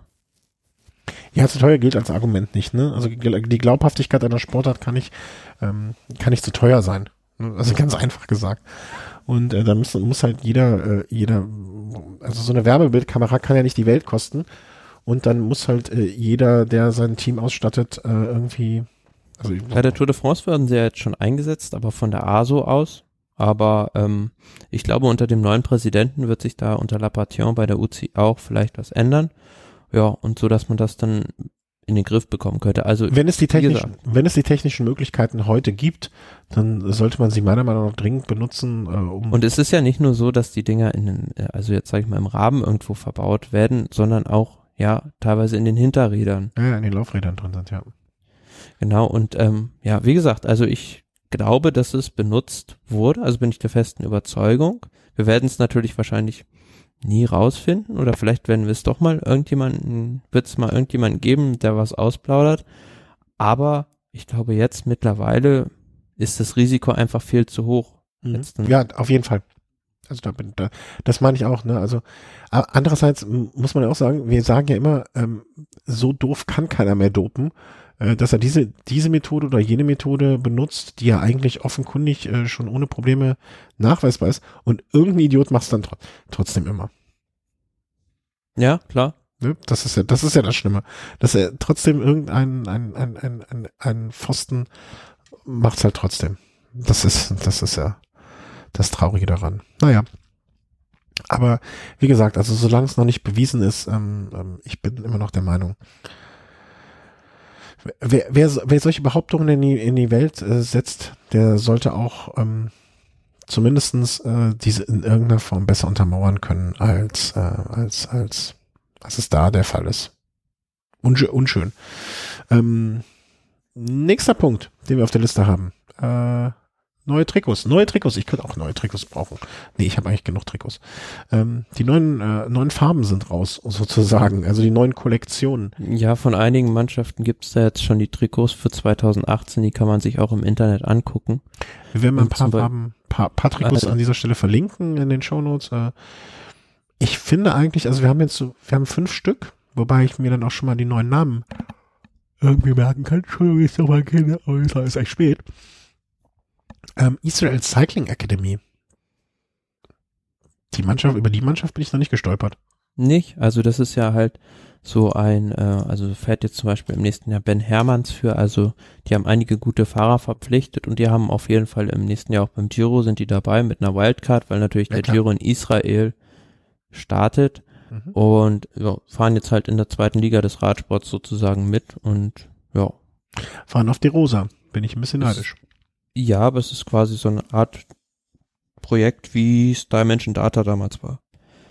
Ja, zu teuer gilt als Argument nicht. Ne? Also die Glaubhaftigkeit einer Sportart kann nicht, ähm, kann nicht zu teuer sein. Also ganz einfach gesagt. Und äh, da muss, muss halt jeder, äh, jeder, also so eine Wärmebildkamera kann ja nicht die Welt kosten. Und dann muss halt äh, jeder, der sein Team ausstattet, äh, irgendwie. Also Bei der Tour de France werden sie ja jetzt schon eingesetzt, aber von der ASO aus. Aber ähm, ich glaube, unter dem neuen Präsidenten wird sich da unter Lapatien bei der UCI auch vielleicht was ändern. Ja, und so, dass man das dann in den Griff bekommen könnte. Also wenn es die technischen, wenn es die technischen Möglichkeiten heute gibt, dann sollte man sie meiner Meinung nach dringend benutzen. Äh, um und es ist ja nicht nur so, dass die Dinger in den, also jetzt sage ich mal im Rahmen irgendwo verbaut werden, sondern auch ja teilweise in den Hinterrädern. Ja, in den Laufrädern drin sind, ja. Genau und ähm, ja, wie gesagt, also ich glaube, dass es benutzt wurde, also bin ich der festen Überzeugung. Wir werden es natürlich wahrscheinlich nie rausfinden oder vielleicht werden wir es doch mal irgendjemanden, wird es mal irgendjemanden geben, der was ausplaudert. Aber ich glaube jetzt mittlerweile ist das Risiko einfach viel zu hoch. Mhm. Ja, auf jeden Fall. Also da bin da, das meine ich auch, ne? Also andererseits muss man ja auch sagen, wir sagen ja immer, ähm, so doof kann keiner mehr dopen, dass er diese diese Methode oder jene Methode benutzt, die ja eigentlich offenkundig äh, schon ohne Probleme nachweisbar ist und irgendein Idiot macht es dann tr trotzdem immer. Ja, klar. Ne? Das ist ja, das ist ja das Schlimme. Dass er trotzdem irgendein ein, ein, ein, ein, ein Pfosten macht's halt trotzdem. Das ist, das ist ja das Traurige daran. Naja. Aber wie gesagt, also solange es noch nicht bewiesen ist, ähm, ähm, ich bin immer noch der Meinung, wer, wer, wer solche Behauptungen in die, in die Welt äh, setzt, der sollte auch ähm, zumindestens äh, diese in irgendeiner Form besser untermauern können, als, äh, als, als, als es da der Fall ist. Unschön. unschön. Ähm, nächster Punkt, den wir auf der Liste haben. Äh, Neue Trikots, neue Trikots. Ich könnte auch neue Trikots brauchen. Nee, ich habe eigentlich genug Trikots. Ähm, die neuen, äh, neuen Farben sind raus, sozusagen. Also die neuen Kollektionen. Ja, von einigen Mannschaften gibt es da jetzt schon die Trikots für 2018. Die kann man sich auch im Internet angucken. Wir werden mal ein paar Farben, paar, paar Trikots äh, an dieser Stelle verlinken in den Shownotes. Äh, ich finde eigentlich, also wir haben jetzt so, wir haben fünf Stück, wobei ich mir dann auch schon mal die neuen Namen irgendwie merken kann. Entschuldigung, ich sag mal keine, aber es ist echt spät. Ähm, Israel Cycling Academy. Die Mannschaft, über die Mannschaft bin ich noch nicht gestolpert. Nicht? Also das ist ja halt so ein, äh, also fährt jetzt zum Beispiel im nächsten Jahr Ben Hermanns für, also die haben einige gute Fahrer verpflichtet und die haben auf jeden Fall im nächsten Jahr auch beim Giro sind die dabei mit einer Wildcard, weil natürlich ja, der klar. Giro in Israel startet mhm. und ja, fahren jetzt halt in der zweiten Liga des Radsports sozusagen mit und ja. Fahren auf die Rosa, bin ich ein bisschen neidisch. Ja, aber es ist quasi so eine Art Projekt, wie es Dimension Data damals war.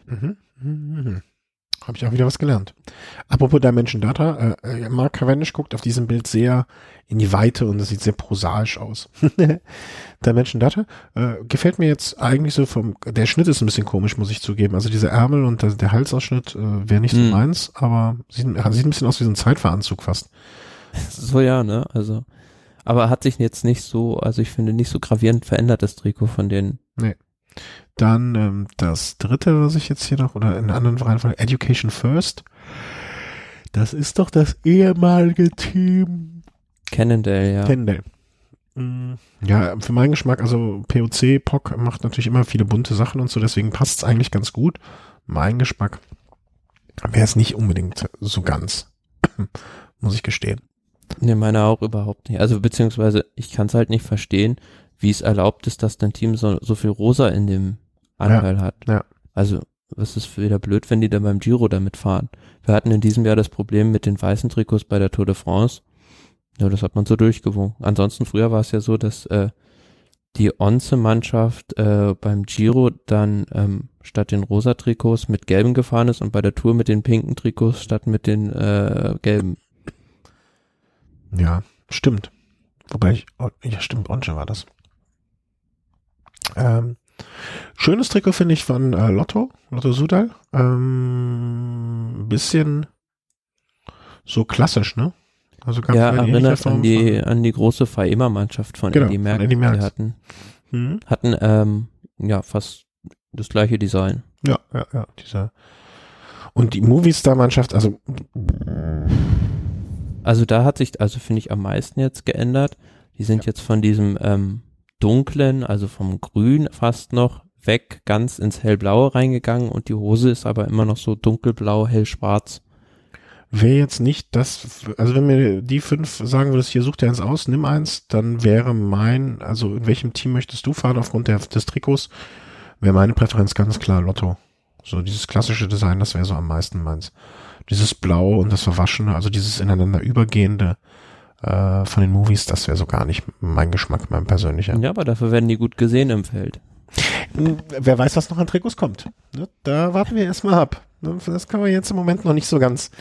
Mhm. Mhm. Habe ich auch wieder was gelernt. Apropos Dimension Data, äh, äh, Mark Cavendish guckt auf diesem Bild sehr in die Weite und es sieht sehr prosaisch aus. Dimension Data äh, gefällt mir jetzt eigentlich so vom, der Schnitt ist ein bisschen komisch, muss ich zugeben. Also dieser Ärmel und der, der Halsausschnitt äh, wäre nicht so mhm. meins, aber sieht, sieht ein bisschen aus wie so ein Zeitveranzug fast. So ja, ne? Also aber hat sich jetzt nicht so, also ich finde nicht so gravierend verändert, das Trikot von denen. Nee. Dann ähm, das dritte, was ich jetzt hier noch, oder in anderen Reihenfolge, Education First. Das ist doch das ehemalige Team. Cannondale, ja. Cannondale. Mm, ja, für meinen Geschmack, also POC, POC macht natürlich immer viele bunte Sachen und so, deswegen passt es eigentlich ganz gut. Mein Geschmack wäre es nicht unbedingt so ganz, muss ich gestehen. Ne, meine auch überhaupt nicht. Also beziehungsweise ich kann es halt nicht verstehen, wie es erlaubt ist, dass dein Team so, so viel Rosa in dem Anteil ja, hat. Ja. Also was ist wieder blöd, wenn die dann beim Giro damit fahren. Wir hatten in diesem Jahr das Problem mit den weißen Trikots bei der Tour de France. Ja, das hat man so durchgewunken. Ansonsten früher war es ja so, dass äh, die Onze-Mannschaft äh, beim Giro dann ähm, statt den rosa Trikots mit gelben gefahren ist und bei der Tour mit den pinken Trikots statt mit den äh, gelben. Ja, stimmt. Wobei ich, oh, ja stimmt, Onche war das. Ähm, schönes Trikot finde ich von äh, Lotto, Lotto Sudal. Ähm, bisschen so klassisch, ne? Also ganz ja, erinnert an die, an die große Faema-Mannschaft von genau, Eddie Merckx. Die hatten, hm. hatten ähm, ja fast das gleiche Design. Ja, ja, ja, dieser und die Movistar-Mannschaft, also also da hat sich, also finde ich am meisten jetzt geändert. Die sind ja. jetzt von diesem ähm, dunklen, also vom Grün fast noch weg, ganz ins Hellblaue reingegangen und die Hose ist aber immer noch so dunkelblau, hellschwarz. Wäre jetzt nicht das, also wenn mir die fünf sagen würdest, hier such dir eins aus, nimm eins, dann wäre mein, also in welchem Team möchtest du fahren aufgrund der, des Trikots, wäre meine Präferenz ganz klar Lotto. So dieses klassische Design, das wäre so am meisten meins. Dieses Blau und das Verwaschene, also dieses ineinander übergehende äh, von den Movies, das wäre so gar nicht mein Geschmack, mein persönlicher. Ja, aber dafür werden die gut gesehen im Feld. Hm, wer weiß, was noch an Trikots kommt. Ne? Da warten wir erstmal ab. Ne? Das kann man jetzt im Moment noch nicht so ganz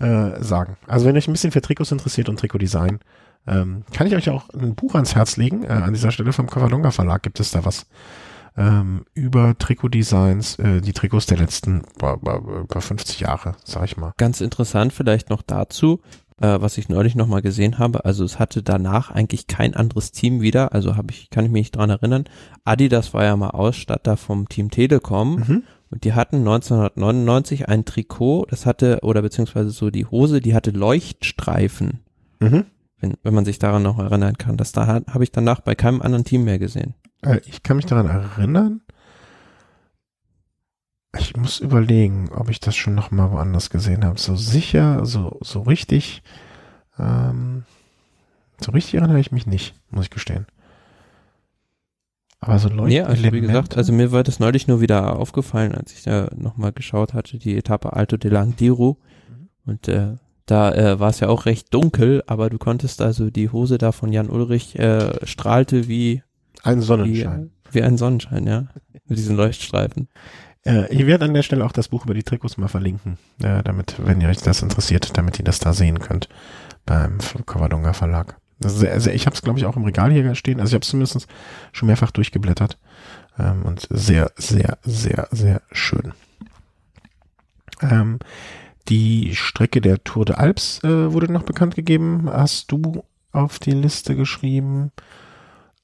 äh, sagen. Also wenn euch ein bisschen für Trikots interessiert und Trikotdesign, ähm, kann ich euch auch ein Buch ans Herz legen. Äh, an dieser Stelle vom Cavallonga Verlag gibt es da was ähm, über Trikotdesigns, äh, die Trikots der letzten über 50 Jahre, sag ich mal. Ganz interessant vielleicht noch dazu, äh, was ich neulich nochmal gesehen habe. Also es hatte danach eigentlich kein anderes Team wieder. Also habe ich, kann ich mich nicht dran erinnern. Adidas war ja mal Ausstatter vom Team Telekom. Mhm. Und die hatten 1999 ein Trikot, das hatte, oder beziehungsweise so die Hose, die hatte Leuchtstreifen. Mhm. Wenn, wenn man sich daran noch erinnern kann. Das da habe ich danach bei keinem anderen Team mehr gesehen. Ich kann mich daran erinnern. Ich muss überlegen, ob ich das schon noch mal woanders gesehen habe. So sicher, so, so richtig, ähm, so richtig erinnere ich mich nicht, muss ich gestehen. Aber so Leute. Ja, also wie gesagt, also mir war das neulich nur wieder aufgefallen, als ich da nochmal geschaut hatte, die Etappe Alto de Langdiro. Mhm. Und äh, da äh, war es ja auch recht dunkel, aber du konntest also die Hose da von Jan Ulrich äh, strahlte wie ein Sonnenschein. Wie, wie ein Sonnenschein, ja. Mit diesen Leuchtstreifen. Äh, ich werde an der Stelle auch das Buch über die Trikots mal verlinken, äh, damit, wenn ihr euch das interessiert, damit ihr das da sehen könnt beim Covadonga Verlag. Sehr, also ich habe es, glaube ich, auch im Regal hier stehen. Also ich habe es zumindest schon mehrfach durchgeblättert. Ähm, und sehr, sehr, sehr, sehr schön. Ähm, die Strecke der Tour de Alps äh, wurde noch bekannt gegeben. Hast du auf die Liste geschrieben?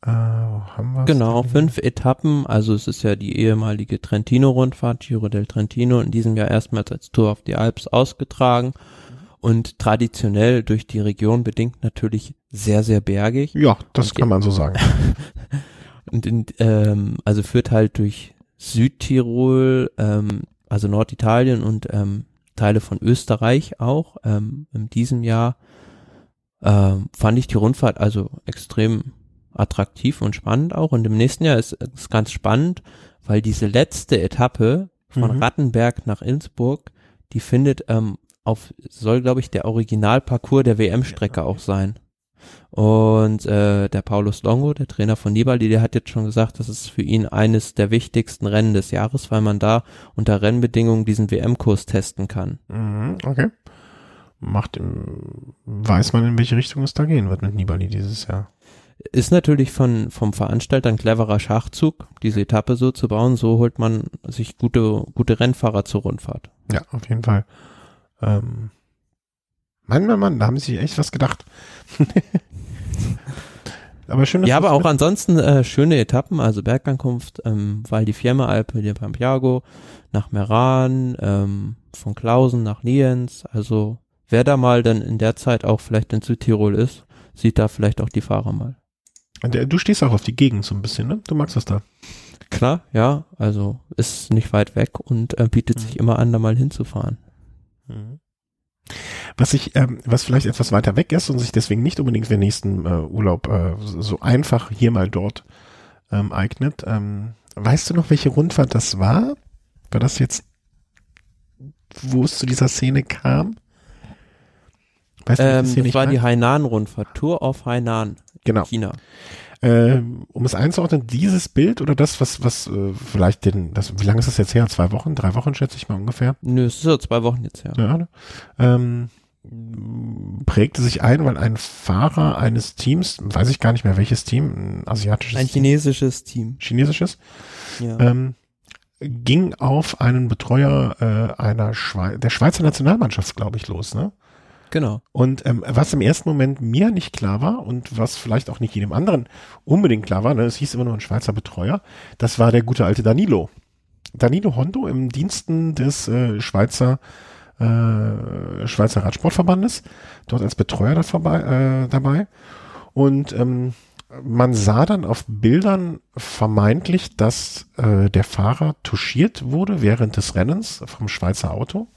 Äh, haben wir genau, fünf Etappen. Also es ist ja die ehemalige Trentino-Rundfahrt, Giro del Trentino, in diesem Jahr erstmals als Tour auf die Alps ausgetragen und traditionell durch die Region bedingt natürlich sehr, sehr bergig. Ja, das und kann man so sagen. und in, ähm, also führt halt durch Südtirol, ähm, also Norditalien und ähm, Teile von Österreich auch. Ähm, in diesem Jahr ähm, fand ich die Rundfahrt also extrem attraktiv und spannend auch. Und im nächsten Jahr ist es ganz spannend, weil diese letzte Etappe von mhm. Rattenberg nach Innsbruck, die findet ähm, auf, soll glaube ich der Originalparcours der WM-Strecke auch sein. Und äh, der Paulus Longo, der Trainer von Nibali, der hat jetzt schon gesagt, das ist für ihn eines der wichtigsten Rennen des Jahres, weil man da unter Rennbedingungen diesen WM-Kurs testen kann. Mhm, okay. Macht, weiß man, in welche Richtung es da gehen wird mit Nibali dieses Jahr. Ist natürlich von, vom Veranstalter ein cleverer Schachzug, diese Etappe so zu bauen. So holt man sich gute, gute Rennfahrer zur Rundfahrt. Ja, auf jeden Fall. Ähm, Mann, Mann, Mann, da haben sie echt was gedacht. aber schön. Ja, aber auch ansonsten äh, schöne Etappen, also Bergankunft, ähm, Val di Fiemme Alpe de Pampiago, nach Meran, ähm, von Klausen nach Lienz. Also wer da mal dann in der Zeit auch vielleicht in Südtirol ist, sieht da vielleicht auch die Fahrer mal. Du stehst auch auf die Gegend so ein bisschen, ne? Du magst das da. Klar, ja, also ist nicht weit weg und äh, bietet mhm. sich immer an, da mal hinzufahren. Mhm. Was ich, ähm, was vielleicht etwas weiter weg ist und sich deswegen nicht unbedingt für den nächsten äh, Urlaub äh, so einfach hier mal dort ähm, eignet. Ähm, weißt du noch, welche Rundfahrt das war? War das jetzt, wo es zu dieser Szene kam? Weißt du, ähm, das war die Hainan-Rundfahrt, Tour of Hainan, genau. China. Äh, um es einzuordnen, dieses Bild oder das, was, was äh, vielleicht den, das, wie lange ist das jetzt her? Zwei Wochen, drei Wochen schätze ich mal ungefähr. Nö, es ist so zwei Wochen jetzt her. Ja, ne? ähm, prägte sich ein, weil ein Fahrer eines Teams, weiß ich gar nicht mehr welches Team, ein asiatisches Ein chinesisches Team. Chinesisches? Ja. Ähm, ging auf einen Betreuer äh, einer Schwe der Schweizer Nationalmannschaft, glaube ich, los, ne? Genau. Und ähm, was im ersten Moment mir nicht klar war und was vielleicht auch nicht jedem anderen unbedingt klar war, ne, es hieß immer nur ein Schweizer Betreuer, das war der gute alte Danilo. Danilo Hondo im Diensten des äh, Schweizer äh, Schweizer Radsportverbandes, dort als Betreuer da vorbei, äh, dabei. Und ähm, man sah dann auf Bildern vermeintlich, dass äh, der Fahrer touchiert wurde während des Rennens vom Schweizer Auto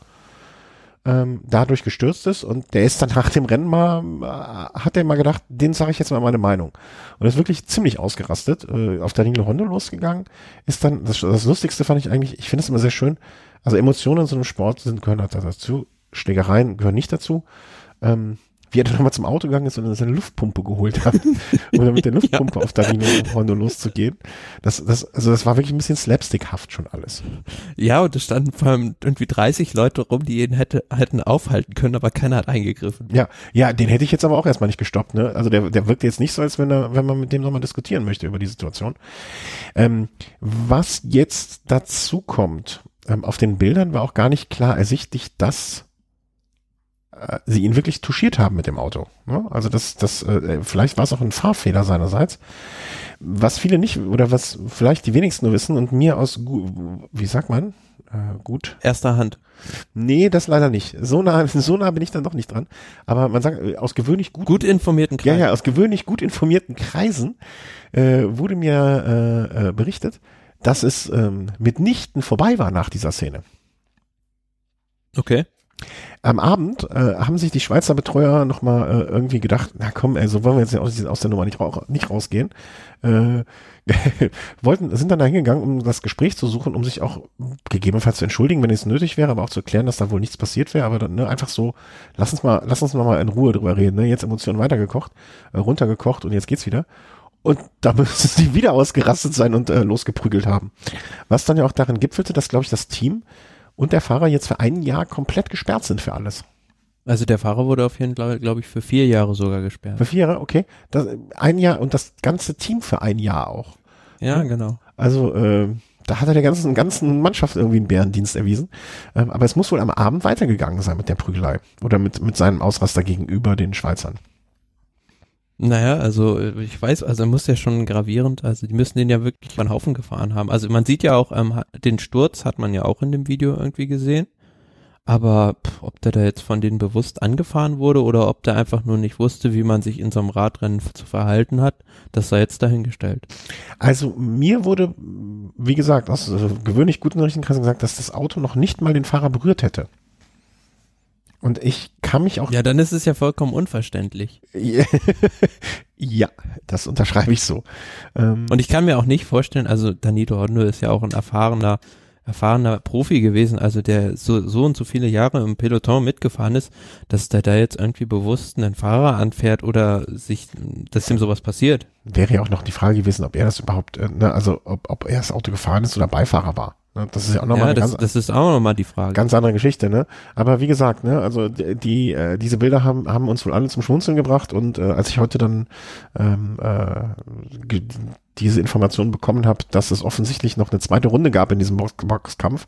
ähm, dadurch gestürzt ist und der ist dann nach dem Rennen mal, äh, hat er mal gedacht, den sage ich jetzt mal meine Meinung. Und ist wirklich ziemlich ausgerastet, äh, auf Danilo Hondo losgegangen, ist dann, das, das Lustigste fand ich eigentlich, ich finde es immer sehr schön, also Emotionen in so einem Sport sind, gehören halt dazu, Schlägereien gehören nicht dazu. Ähm, wie er dann nochmal zum Auto gegangen ist und dann seine Luftpumpe geholt hat, um dann mit der Luftpumpe ja. auf Danilo Hondo loszugehen. Das, das, also das war wirklich ein bisschen slapstickhaft schon alles. Ja, und es standen vor allem irgendwie 30 Leute rum, die ihn hätte, hätten aufhalten können, aber keiner hat eingegriffen. Ja, ja, den hätte ich jetzt aber auch erstmal nicht gestoppt, ne? Also der, der wirkt jetzt nicht so, als wenn er, wenn man mit dem nochmal diskutieren möchte über die Situation. Ähm, was jetzt dazu kommt, ähm, auf den Bildern war auch gar nicht klar ersichtlich, dass äh, sie ihn wirklich touchiert haben mit dem Auto. Ne? Also das, das, äh, vielleicht war es auch ein Fahrfehler seinerseits. Was viele nicht, oder was vielleicht die wenigsten nur wissen und mir aus, wie sagt man, äh, gut. Erster Hand. Nee, das leider nicht. So nah, so nah bin ich dann doch nicht dran. Aber man sagt, äh, aus gewöhnlich gut, gut informierten Kreisen. Ja, ja, aus gewöhnlich gut informierten Kreisen äh, wurde mir äh, äh, berichtet, dass es ähm, mitnichten vorbei war nach dieser Szene. Okay. Am Abend äh, haben sich die Schweizer Betreuer nochmal äh, irgendwie gedacht, na komm, ey, so wollen wir jetzt aus, aus der Nummer nicht, nicht rausgehen. Äh, wollten, sind dann da hingegangen, um das Gespräch zu suchen, um sich auch gegebenenfalls zu entschuldigen, wenn es nötig wäre, aber auch zu erklären, dass da wohl nichts passiert wäre. Aber dann ne, einfach so, lass uns mal, lass uns mal in Ruhe drüber reden. Ne? Jetzt Emotionen weitergekocht, äh, runtergekocht und jetzt geht's wieder. Und da müssen sie wieder ausgerastet sein und äh, losgeprügelt haben. Was dann ja auch darin gipfelte, dass, glaube ich, das Team und der Fahrer jetzt für ein Jahr komplett gesperrt sind für alles. Also der Fahrer wurde auf jeden Fall, glaube ich, für vier Jahre sogar gesperrt. Für vier Jahre, okay. Das, ein Jahr und das ganze Team für ein Jahr auch. Ja, genau. Also äh, da hat er der ganzen, ganzen Mannschaft irgendwie einen Bärendienst erwiesen. Ähm, aber es muss wohl am Abend weitergegangen sein mit der Prügelei. Oder mit, mit seinem Ausraster gegenüber den Schweizern. Naja, also ich weiß, also er muss ja schon gravierend, also die müssen den ja wirklich einen Haufen gefahren haben. Also man sieht ja auch, ähm, den Sturz hat man ja auch in dem Video irgendwie gesehen. Aber pff, ob der da jetzt von denen bewusst angefahren wurde oder ob der einfach nur nicht wusste, wie man sich in so einem Radrennen zu verhalten hat, das sei jetzt dahingestellt. Also mir wurde, wie gesagt, aus also gewöhnlich guten Nachrichtenkreisen gesagt, dass das Auto noch nicht mal den Fahrer berührt hätte. Und ich kann mich auch. Ja, dann ist es ja vollkommen unverständlich. ja, das unterschreibe ich so. Ähm und ich kann mir auch nicht vorstellen, also Danilo Hondo ist ja auch ein erfahrener, erfahrener Profi gewesen, also der so, so und so viele Jahre im Peloton mitgefahren ist, dass der da jetzt irgendwie bewusst einen Fahrer anfährt oder sich, dass ihm sowas passiert. Wäre ja auch noch die Frage gewesen, ob er das überhaupt, äh, ne, also ob, ob er das Auto gefahren ist oder Beifahrer war. Ne? Das ist ja auch nochmal ja, das, ganz, das ist auch nochmal die Frage. Ganz andere Geschichte, ne? Aber wie gesagt, ne, also die, äh, diese Bilder haben, haben uns wohl alle zum Schmunzeln gebracht und äh, als ich heute dann ähm, äh, diese Information bekommen habe, dass es offensichtlich noch eine zweite Runde gab in diesem Box Boxkampf,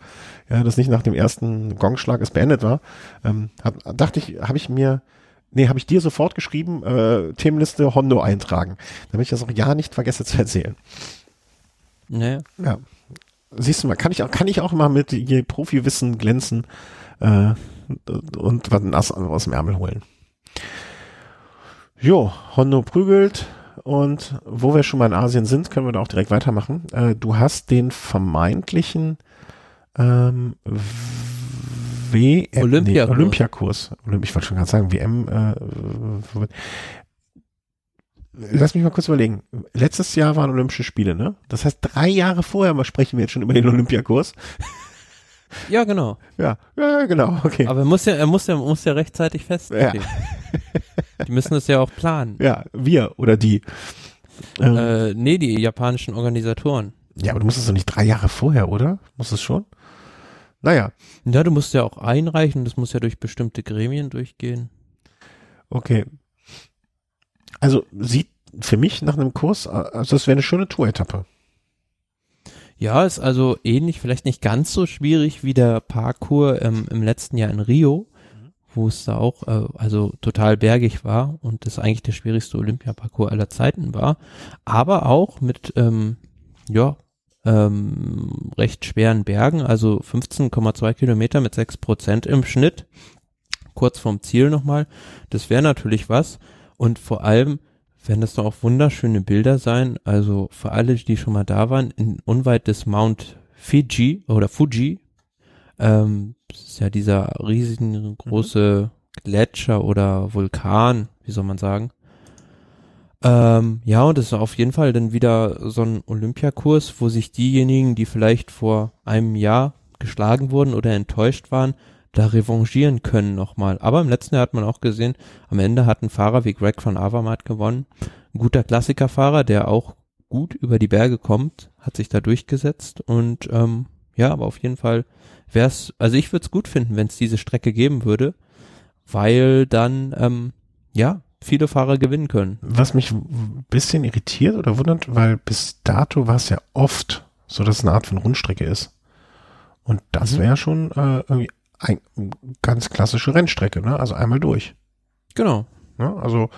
ja, dass nicht nach dem ersten Gongschlag es beendet war, ähm, hab, dachte ich, habe ich mir Nee, habe ich dir sofort geschrieben, äh, Themenliste Hondo eintragen, damit ich das auch ja nicht vergesse zu erzählen. Nee. Ja. Siehst du mal, kann ich auch, kann ich auch mal mit je Profi-Wissen glänzen äh, und was ein Ass aus dem Ärmel holen. Jo, Hondo prügelt und wo wir schon mal in Asien sind, können wir da auch direkt weitermachen. Äh, du hast den vermeintlichen ähm, WM, Olympiakurs. Nee, Olympiakurs. Ich wollte schon gerade sagen, WM. Äh, lass mich mal kurz überlegen. Letztes Jahr waren Olympische Spiele, ne? Das heißt, drei Jahre vorher sprechen wir jetzt schon über den Olympiakurs. Ja, genau. Ja, ja, genau, okay. Aber er muss ja, er muss ja, muss ja rechtzeitig festlegen. Ja. die müssen das ja auch planen. Ja, wir oder die. Ähm, äh, nee, die japanischen Organisatoren. Ja, aber du musst es doch nicht drei Jahre vorher, oder? Muss es schon? Naja. Ja, du musst ja auch einreichen, das muss ja durch bestimmte Gremien durchgehen. Okay. Also sieht für mich nach einem Kurs, also das wäre eine schöne Tour-Etappe. Ja, ist also ähnlich, vielleicht nicht ganz so schwierig wie der Parcours ähm, im letzten Jahr in Rio, wo es da auch äh, also total bergig war und das eigentlich der schwierigste Olympiaparcours aller Zeiten war, aber auch mit ähm, ja ähm, recht schweren Bergen, also 15,2 Kilometer mit 6 Prozent im Schnitt, kurz vorm Ziel nochmal. Das wäre natürlich was und vor allem werden das doch auch wunderschöne Bilder sein. Also für alle, die schon mal da waren, in unweit des Mount Fiji oder Fuji, ähm, das ist ja dieser riesengroße Gletscher oder Vulkan, wie soll man sagen. Ähm, ja, und es ist auf jeden Fall dann wieder so ein Olympiakurs, wo sich diejenigen, die vielleicht vor einem Jahr geschlagen wurden oder enttäuscht waren, da revanchieren können nochmal. Aber im letzten Jahr hat man auch gesehen, am Ende hat ein Fahrer wie Greg von Avermaet gewonnen. Ein guter Klassikerfahrer, der auch gut über die Berge kommt, hat sich da durchgesetzt und ähm, ja, aber auf jeden Fall wäre es, also ich würde es gut finden, wenn es diese Strecke geben würde, weil dann ähm, ja viele Fahrer gewinnen können. Was mich ein bisschen irritiert oder wundert, weil bis dato war es ja oft so, dass es eine Art von Rundstrecke ist. Und das Mhm. wäre schon äh, irgendwie ein, ganz klassische Rennstrecke, ne? Also einmal durch. Genau. Ne? Also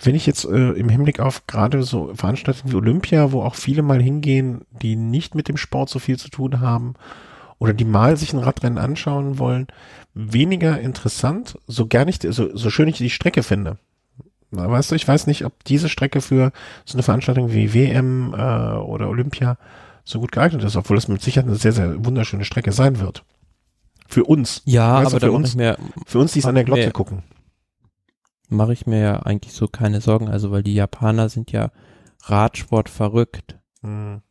wenn ich jetzt äh, im Hinblick auf gerade so Veranstaltungen wie Olympia, wo auch viele mal hingehen, die nicht mit dem Sport so viel zu tun haben oder die mal sich ein Radrennen anschauen wollen, weniger interessant, so gar nicht, so, so schön ich die Strecke finde. Weißt du, ich weiß nicht, ob diese Strecke für so eine Veranstaltung wie WM äh, oder Olympia so gut geeignet ist, obwohl es mit Sicherheit eine sehr, sehr wunderschöne Strecke sein wird. Für uns. Ja, Weißt du, aber da für uns- mir Für uns, die es an der Glotze Nee. gucken. mache ich mir ja eigentlich so keine Sorgen, also weil die Japaner sind ja Radsport verrückt. Hm.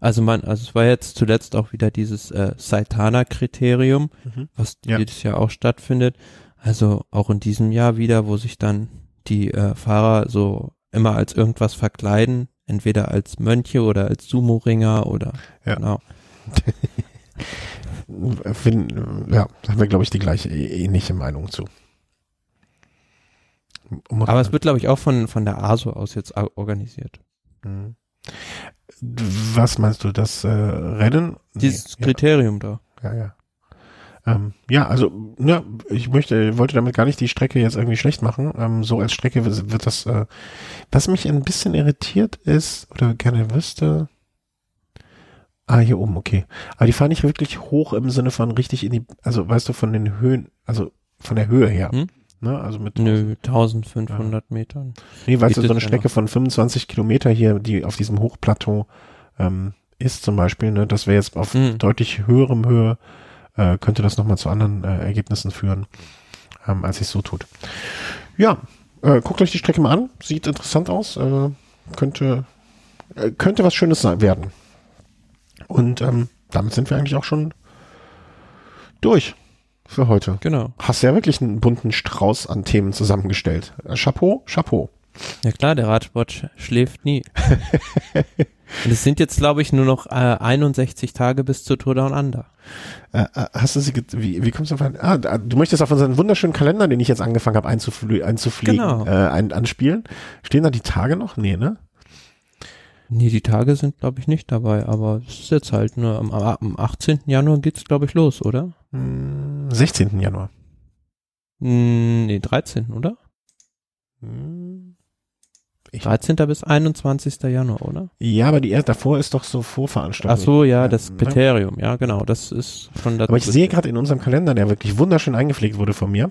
Also man, also es war jetzt zuletzt auch wieder dieses äh, Saitana-Kriterium, Mhm. was Ja. jedes Jahr auch stattfindet. Also auch in diesem Jahr wieder, wo sich dann die äh, Fahrer so immer als irgendwas verkleiden, entweder als Mönche oder als Sumo-Ringer oder Ja. genau. Fin- ja, da haben wir, glaube ich, die gleiche äh, ähnliche Meinung zu. Muss Aber es wird, glaube ich, auch von, von der ASO aus jetzt organisiert. Mhm. Was meinst du, das äh, Rennen? Nee, Dieses Kriterium da. ja, ja, ja. Ähm, ja, also, ne, ich möchte, wollte damit gar nicht die Strecke jetzt irgendwie schlecht machen. Ähm, so als Strecke wird wird das, äh, was mich ein bisschen irritiert ist, oder gerne wüsste, ah, hier oben, okay. Aber die fahren nicht wirklich hoch im Sinne von richtig in die, also weißt du, von den Höhen, also von der Höhe her. Hm? Ne, also mit Nö, 1500 Metern. Nee, weißt du, Geht so eine ja Strecke von 25 Kilometer hier, die auf diesem Hochplateau ähm, ist zum Beispiel, ne, das wäre jetzt auf Mhm. deutlich höherem Höhe, äh, könnte das nochmal zu anderen äh, Ergebnissen führen, ähm, als es so tut. Ja, äh, guckt euch die Strecke mal an, sieht interessant aus, äh, könnte, äh, könnte was Schönes sein, werden. Und ähm, damit sind wir eigentlich auch schon durch für heute. Genau. Hast ja wirklich einen bunten Strauß an Themen zusammengestellt. Äh, Chapeau, Chapeau. Ja klar, der Radsport sch schläft nie. Und es sind jetzt, glaube ich, nur noch äh, 61 Tage bis zur Tour Down Under. Äh, äh, hast du sie, wie, wie kommst du auf ah, du möchtest auf unseren wunderschönen Kalender, den ich jetzt angefangen habe einzuflie einzufliegen, Genau. äh, ein, anspielen. Stehen da die Tage noch? Nee, ne? Nee, die Tage sind, glaube ich, nicht dabei, aber es ist jetzt halt nur am, am 18. Januar geht's, glaube ich, los, oder? Hm, 16. Januar. Hm, nee, 13. oder? Hm. Ich, 13. bis 21. Januar, oder? ja, aber die erst davor ist doch so Vorveranstaltung. Ach so, ja, das ne? Kriterium, ja, genau, das ist schon dazu. Aber ich sehe gerade in unserem Kalender, der wirklich wunderschön eingepflegt wurde von mir,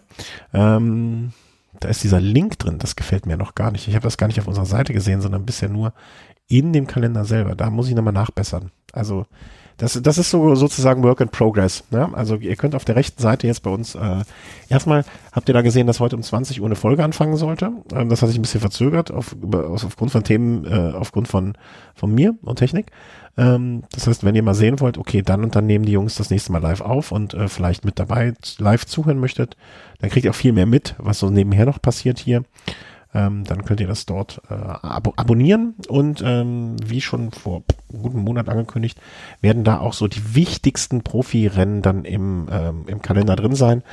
ähm, da ist dieser Link drin, das gefällt mir noch gar nicht. Ich habe das gar nicht auf unserer Seite gesehen, sondern bisher nur in dem Kalender selber. Da muss ich nochmal nachbessern. Also das, das ist so sozusagen Work in Progress. Ne? Also ihr könnt auf der rechten Seite jetzt bei uns, äh, erstmal habt ihr da gesehen, dass heute um 20 Uhr eine Folge anfangen sollte. Ähm, das hat sich ein bisschen verzögert auf, aus, aufgrund von Themen, äh, aufgrund von, von mir und Technik. Ähm, das heißt, wenn ihr mal sehen wollt, okay, dann und dann nehmen die Jungs das nächste Mal live auf und äh, vielleicht mit dabei live zuhören möchtet, dann kriegt ihr auch viel mehr mit, was so nebenher noch passiert hier. Ähm, dann könnt ihr das dort äh, abo abonnieren und ähm, wie schon vor einem guten Monat angekündigt, werden da auch so die wichtigsten Profirennen dann im, ähm, im Kalender drin sein.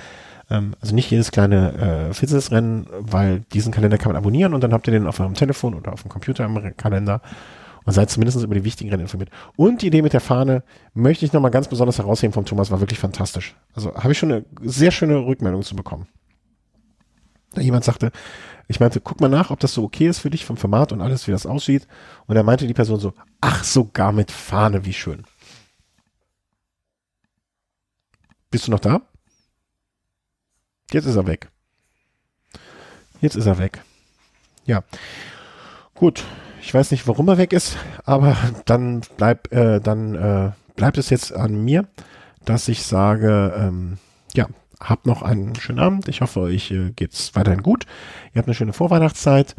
Ähm, also nicht jedes kleine äh, Fitzes-Rennen, weil diesen Kalender kann man abonnieren und dann habt ihr den auf eurem Telefon oder auf dem Computer im Kalender und seid zumindest über die wichtigen Rennen informiert. Und die Idee mit der Fahne möchte ich nochmal ganz besonders herausheben vom Thomas, war wirklich fantastisch. Also habe ich schon eine sehr schöne Rückmeldung zu bekommen. Da jemand sagte, ich meinte, guck mal nach, ob das so okay ist für dich vom Format und alles, wie das aussieht. Und da meinte die Person so, ach, sogar mit Fahne, wie schön. Bist du noch da? Jetzt ist er weg. Jetzt ist er weg. Ja. Gut. Ich weiß nicht, warum er weg ist, aber dann bleib, äh, dann äh, bleibt es jetzt an mir, dass ich sage, ähm, ja, habt noch einen schönen Abend. Ich hoffe, euch äh, geht's weiterhin gut. Ihr habt eine schöne Vorweihnachtszeit.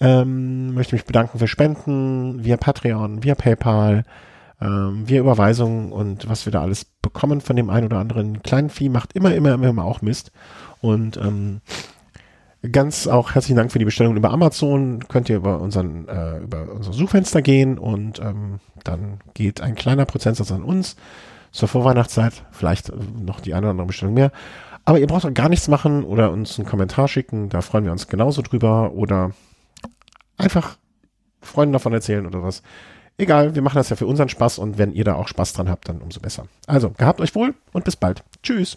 Ähm, möchte mich bedanken für Spenden via Patreon, via PayPal. ähm, wir Überweisungen und was wir da alles bekommen von dem einen oder anderen kleinen Vieh macht immer, immer, immer, immer auch Mist. Und ähm, ganz auch herzlichen Dank für die Bestellung über Amazon. Könnt ihr über unseren äh, über unser Suchfenster gehen und ähm, dann geht ein kleiner Prozentsatz an uns zur Vorweihnachtszeit. Vielleicht äh, noch die eine oder andere Bestellung mehr. Aber ihr braucht auch gar nichts machen oder uns einen Kommentar schicken. Da freuen wir uns genauso drüber. Oder einfach Freunden davon erzählen oder was. Egal, wir machen das ja für unseren Spaß und wenn ihr da auch Spaß dran habt, dann umso besser. Also, gehabt euch wohl und bis bald. Tschüss.